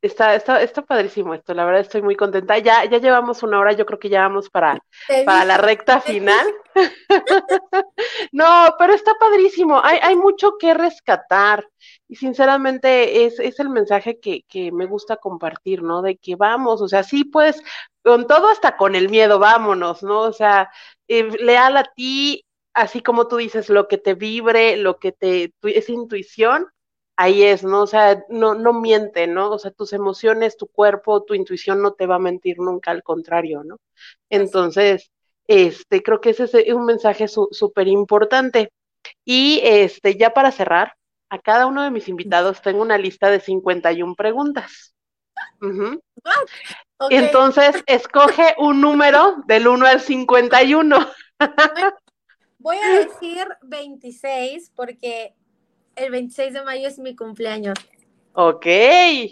Está, está, está padrísimo esto, la verdad estoy muy contenta. Ya, ya llevamos una hora, yo creo que ya vamos para, para la recta final. no, pero está padrísimo, hay, hay mucho que rescatar y sinceramente es, es el mensaje que, que me gusta compartir, ¿no? De que vamos, o sea, sí, pues, con todo hasta con el miedo, vámonos, ¿no? O sea, eh, leal a ti, así como tú dices, lo que te vibre, lo que te, es intuición, ahí es, ¿no? O sea, no, no miente, ¿no? O sea, tus emociones, tu cuerpo, tu intuición no te va a mentir nunca, al contrario, ¿no? Entonces, este, creo que ese es un mensaje súper importante. Y este, ya para cerrar, a cada uno de mis invitados tengo una lista de 51 preguntas. Entonces, escoge un número del 1 al 51. Voy a decir 26 porque el 26 de mayo es mi cumpleaños. Ok.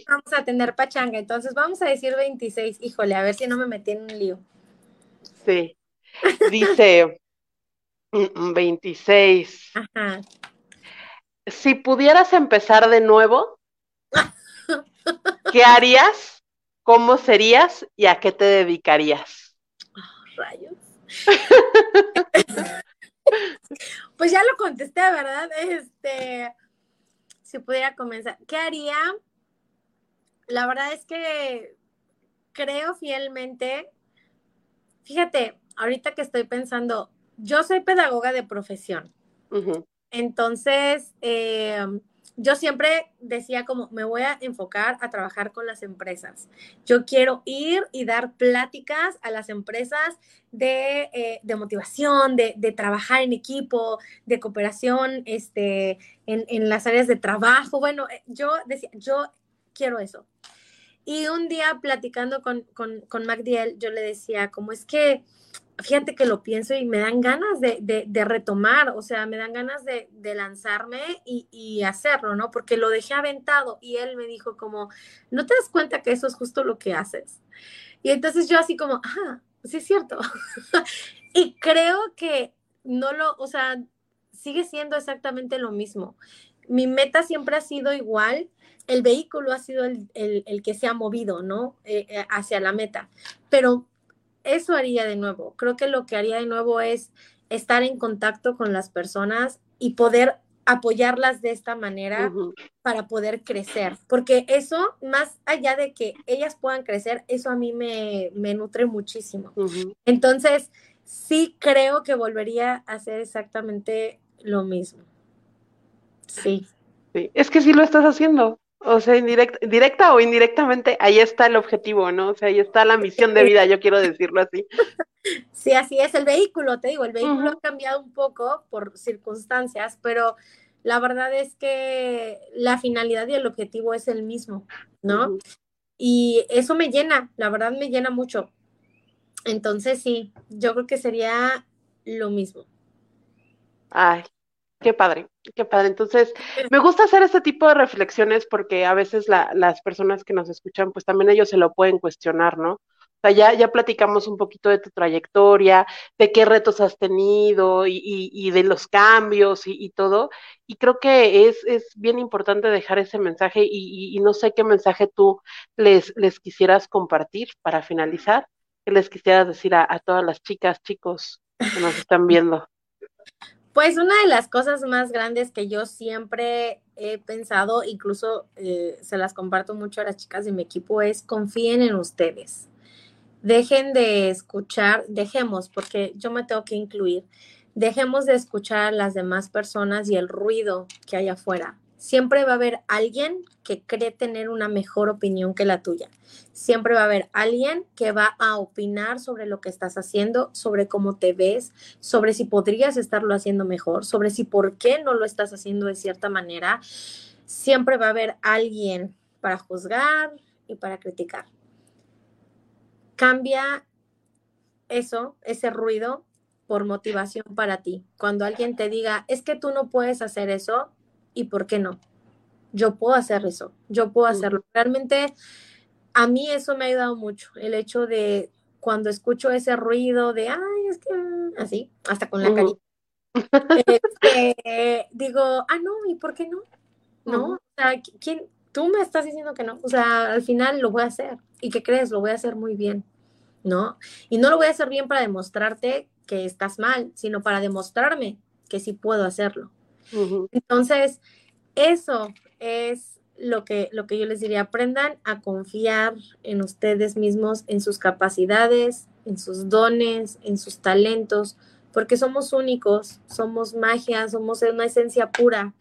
Vamos a tener pachanga, entonces vamos a decir 26. Híjole, a ver si no me metí en un lío. Sí. Dice 26. Ajá. Si pudieras empezar de nuevo, ¿qué harías? ¿Cómo serías? ¿Y a qué te dedicarías? Oh, rayos. pues ya lo contesté, ¿verdad? Este, si pudiera comenzar, ¿qué haría? La verdad es que creo fielmente, fíjate, ahorita que estoy pensando, yo soy pedagoga de profesión. Entonces, eh, yo siempre decía como, me voy a enfocar a trabajar con las empresas. Yo quiero ir y dar pláticas a las empresas de, eh, motivación, de, trabajar en equipo, de cooperación este, en, las áreas de trabajo. Bueno, eh, yo decía, yo quiero eso. Y un día platicando con, con, con Magdiel, yo le decía, como es que, fíjate que lo pienso y me dan ganas de, de, retomar, o sea, me dan ganas de, de lanzarme y, hacerlo, ¿no? Porque lo dejé aventado y él me dijo como, ¿no te das cuenta que eso es justo lo que haces? Y entonces yo así como, ah, sí es cierto. y creo que no lo, o sea, sigue siendo exactamente lo mismo. Mi meta siempre ha sido igual, el vehículo ha sido el, el, que se ha movido, ¿no? Eh, eh, hacia la meta. Pero eso haría de nuevo. Creo que lo que haría de nuevo es estar en contacto con las personas y poder apoyarlas de esta manera para poder crecer, porque eso, más allá de que ellas puedan crecer, eso a mí me, me nutre muchísimo. Entonces, sí creo que volvería a hacer exactamente lo mismo. Sí. sí. Es que sí lo estás haciendo. O sea, indirecta, directa o indirectamente, ahí está el objetivo, ¿no? O sea, ahí está la misión de vida, yo quiero decirlo así. Sí, así es. El vehículo, te digo, el vehículo ha cambiado un poco por circunstancias, pero la verdad es que la finalidad y el objetivo es el mismo, ¿no? Y eso me llena, la verdad me llena mucho. Entonces, sí, yo creo que sería lo mismo. Ay, Qué padre, qué padre. Entonces, me gusta hacer este tipo de reflexiones porque a veces las personas que nos escuchan, pues también ellos se lo pueden cuestionar, ¿no? O sea, ya, ya platicamos un poquito de tu trayectoria, de qué retos has tenido y, y, de los cambios y, y, todo. Y creo que es, es bien importante dejar ese mensaje y, no sé qué mensaje tú les, les quisieras compartir para finalizar, que les quisieras decir a, a todas las chicas, chicos que nos están viendo. Pues una de las cosas más grandes que yo siempre he pensado, incluso eh, se las comparto mucho a las chicas de mi equipo, es confíen en ustedes. Dejen de escuchar, dejemos, porque yo me tengo que incluir, dejemos de escuchar a las demás personas y el ruido que hay afuera. Siempre va a haber alguien que cree tener una mejor opinión que la tuya. Siempre va a haber alguien que va a opinar sobre lo que estás haciendo, sobre cómo te ves, sobre si podrías estarlo haciendo mejor, sobre si por qué no lo estás haciendo de cierta manera. Siempre va a haber alguien para juzgar y para criticar. Cambia eso, ese ruido, por motivación para ti. Cuando alguien te diga, es que tú no puedes hacer eso, y por qué no. Yo puedo hacer eso, yo puedo hacerlo. Realmente a mí eso me ha ayudado mucho, el hecho de cuando escucho ese ruido de, ay, es que así, hasta con la carita. Este, digo, ah, no, ¿y por qué no? No, o sea, ¿quién? Tú me estás diciendo que no. O sea, al final lo voy a hacer. ¿Y qué crees? Lo voy a hacer muy bien, ¿no? Y no lo voy a hacer bien para demostrarte que estás mal, sino para demostrarme que sí puedo hacerlo. Entonces, eso es lo que, lo que yo les diría, aprendan a confiar en ustedes mismos, en sus capacidades, en sus dones, en sus talentos, porque somos únicos, somos magia, somos una esencia pura.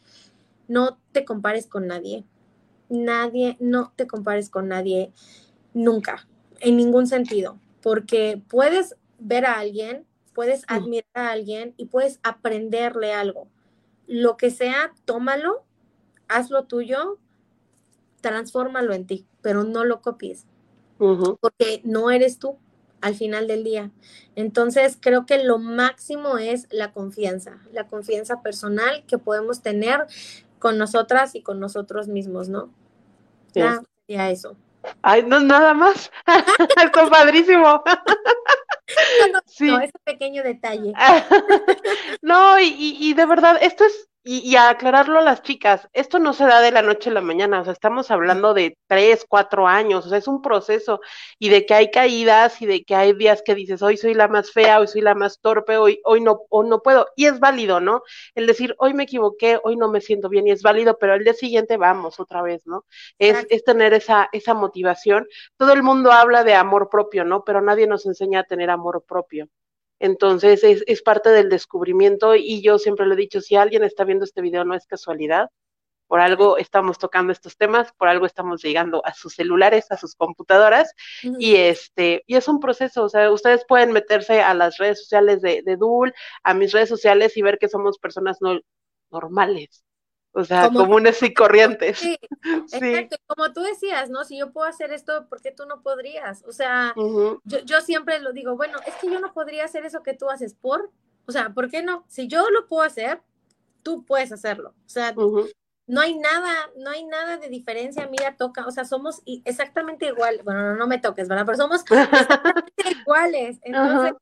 No te compares con nadie. Nadie, no te compares con nadie nunca, en ningún sentido, porque puedes ver a alguien, puedes admirar a alguien y puedes aprenderle algo lo que sea, tómalo, hazlo tuyo, transfórmalo en ti, pero no lo copies, porque no eres tú al final del día. Entonces, creo que lo máximo es la confianza, la confianza personal que podemos tener con nosotras y con nosotros mismos, ¿no? Ya, ya eso. Ay, no, nada más. Está padrísimo. No, ese pequeño detalle. no, y, y, de verdad, esto es y, a aclararlo a las chicas, esto no se da de la noche a la mañana, o sea, estamos hablando de tres, cuatro años, o sea, es un proceso y de que hay caídas y de que hay días que dices, hoy soy la más fea, hoy soy la más torpe, hoy, hoy no, o no puedo, y es válido, ¿no? El decir, hoy me equivoqué, hoy no me siento bien, y es válido, pero al día siguiente vamos otra vez, ¿no? Es, es tener esa, esa motivación. Todo el mundo habla de amor propio, ¿no? Pero nadie nos enseña a tener amor propio. Entonces es, es, parte del descubrimiento y yo siempre lo he dicho, si alguien está viendo este video no es casualidad, por algo estamos tocando estos temas, por algo estamos llegando a sus celulares, a sus computadoras y este y es un proceso, o sea, ustedes pueden meterse a las redes sociales de, de Dul, a mis redes sociales y ver que somos personas no, normales, O sea, comunes y corrientes. Sí, exacto. Como tú decías, ¿no? Si yo puedo hacer esto, ¿por qué tú no podrías? O sea, yo, yo siempre lo digo, bueno, es que yo no podría hacer eso que tú haces por, o sea, ¿por qué no? Si yo lo puedo hacer, tú puedes hacerlo. O sea, no hay nada, no hay nada de diferencia, mira, toca, o sea, somos exactamente igual, bueno, no, no me toques, ¿verdad? Pero somos exactamente iguales. Entonces,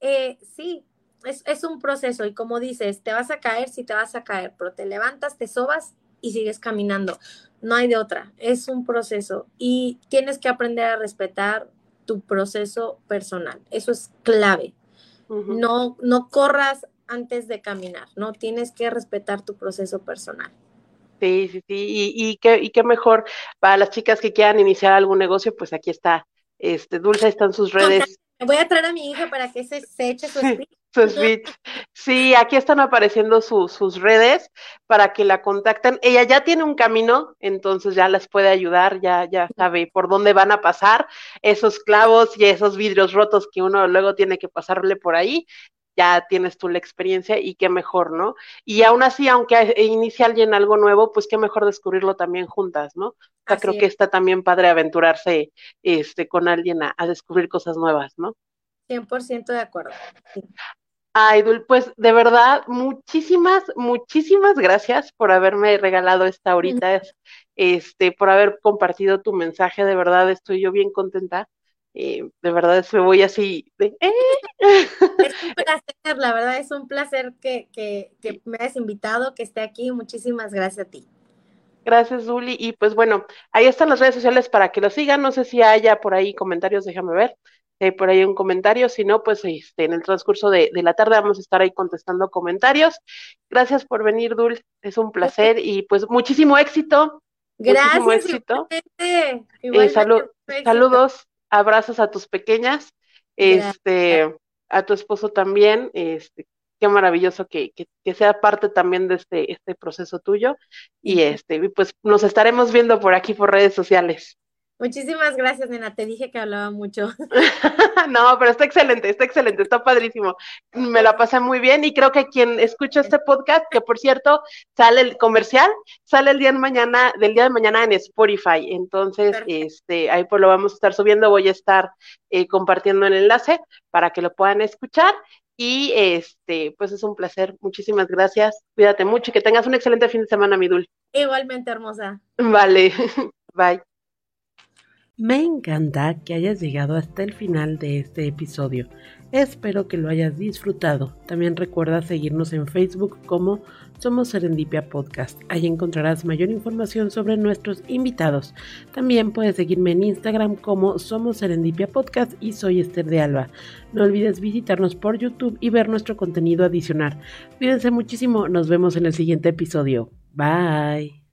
eh, sí, es, es, un proceso y como dices, te vas a caer, sí te vas a caer, pero te levantas, te sobas y sigues caminando. No hay de otra, es un proceso y tienes que aprender a respetar tu proceso personal. Eso es clave. No, no corras antes de caminar, ¿no? Tienes que respetar tu proceso personal. Sí, sí, sí, y, y, qué, y qué mejor para las chicas que quieran iniciar algún negocio, pues aquí está, este, Dulce, están sus redes. Voy a traer a mi hija para que se, eche su speech. Sí, aquí están apareciendo sus redes para que la contacten. Ella ya tiene un camino, entonces ya las puede ayudar, ya, ya sabe por dónde van a pasar esos clavos y esos vidrios rotos que uno luego tiene que pasarle por ahí ya tienes tú la experiencia y qué mejor, ¿no? Y aún así, aunque inicie alguien algo nuevo, pues qué mejor descubrirlo también juntas, ¿no? O sea, creo que está también padre aventurarse este, con alguien a, descubrir cosas nuevas, ¿no? 100% de acuerdo. Ay, Dul, pues de verdad, muchísimas, muchísimas gracias por haberme regalado esta horita, este, por haber compartido tu mensaje, de verdad estoy yo bien contenta de verdad me voy así eh". Es un placer, la verdad es un placer que, que, que, me hayas invitado, que esté aquí. Muchísimas gracias a ti. Gracias, Zuli. Y pues bueno, ahí están las redes sociales para que lo sigan. No sé si haya por ahí comentarios, déjame ver. Hay por ahí un comentario, si no, pues este, en el transcurso de, de, la tarde vamos a estar ahí contestando comentarios. Gracias por venir, Dul, es un placer y pues muchísimo éxito. Gracias. Muchísimo éxito. Eh, saludos abrazos a tus pequeñas, este, a tu esposo también, este, qué maravilloso que, que, sea parte también de este, este proceso tuyo. Y este, pues nos estaremos viendo por aquí por redes sociales. Muchísimas gracias, nena. Te dije que hablaba mucho. no, pero está excelente, está excelente, está padrísimo. Me la pasé muy bien y creo que quien escucha este podcast, que por cierto sale el comercial, sale el día de mañana, del día de mañana en Spotify. Entonces, este, ahí pues lo vamos a estar subiendo. Voy a estar eh, compartiendo el enlace para que lo puedan escuchar. Y este, pues es un placer. Muchísimas gracias. Cuídate mucho y que tengas un excelente fin de semana, mi Dul. Igualmente, hermosa. Vale. Bye. Me encanta que hayas llegado hasta el final de este episodio. Espero que lo hayas disfrutado. También recuerda seguirnos en Facebook como Somos Serendipia Podcast. Ahí encontrarás mayor información sobre nuestros invitados. También puedes seguirme en Instagram como Somos Serendipia Podcast y soy Esther de Alba. No olvides visitarnos por YouTube y ver nuestro contenido adicional. Cuídense muchísimo. Nos vemos en el siguiente episodio. Bye.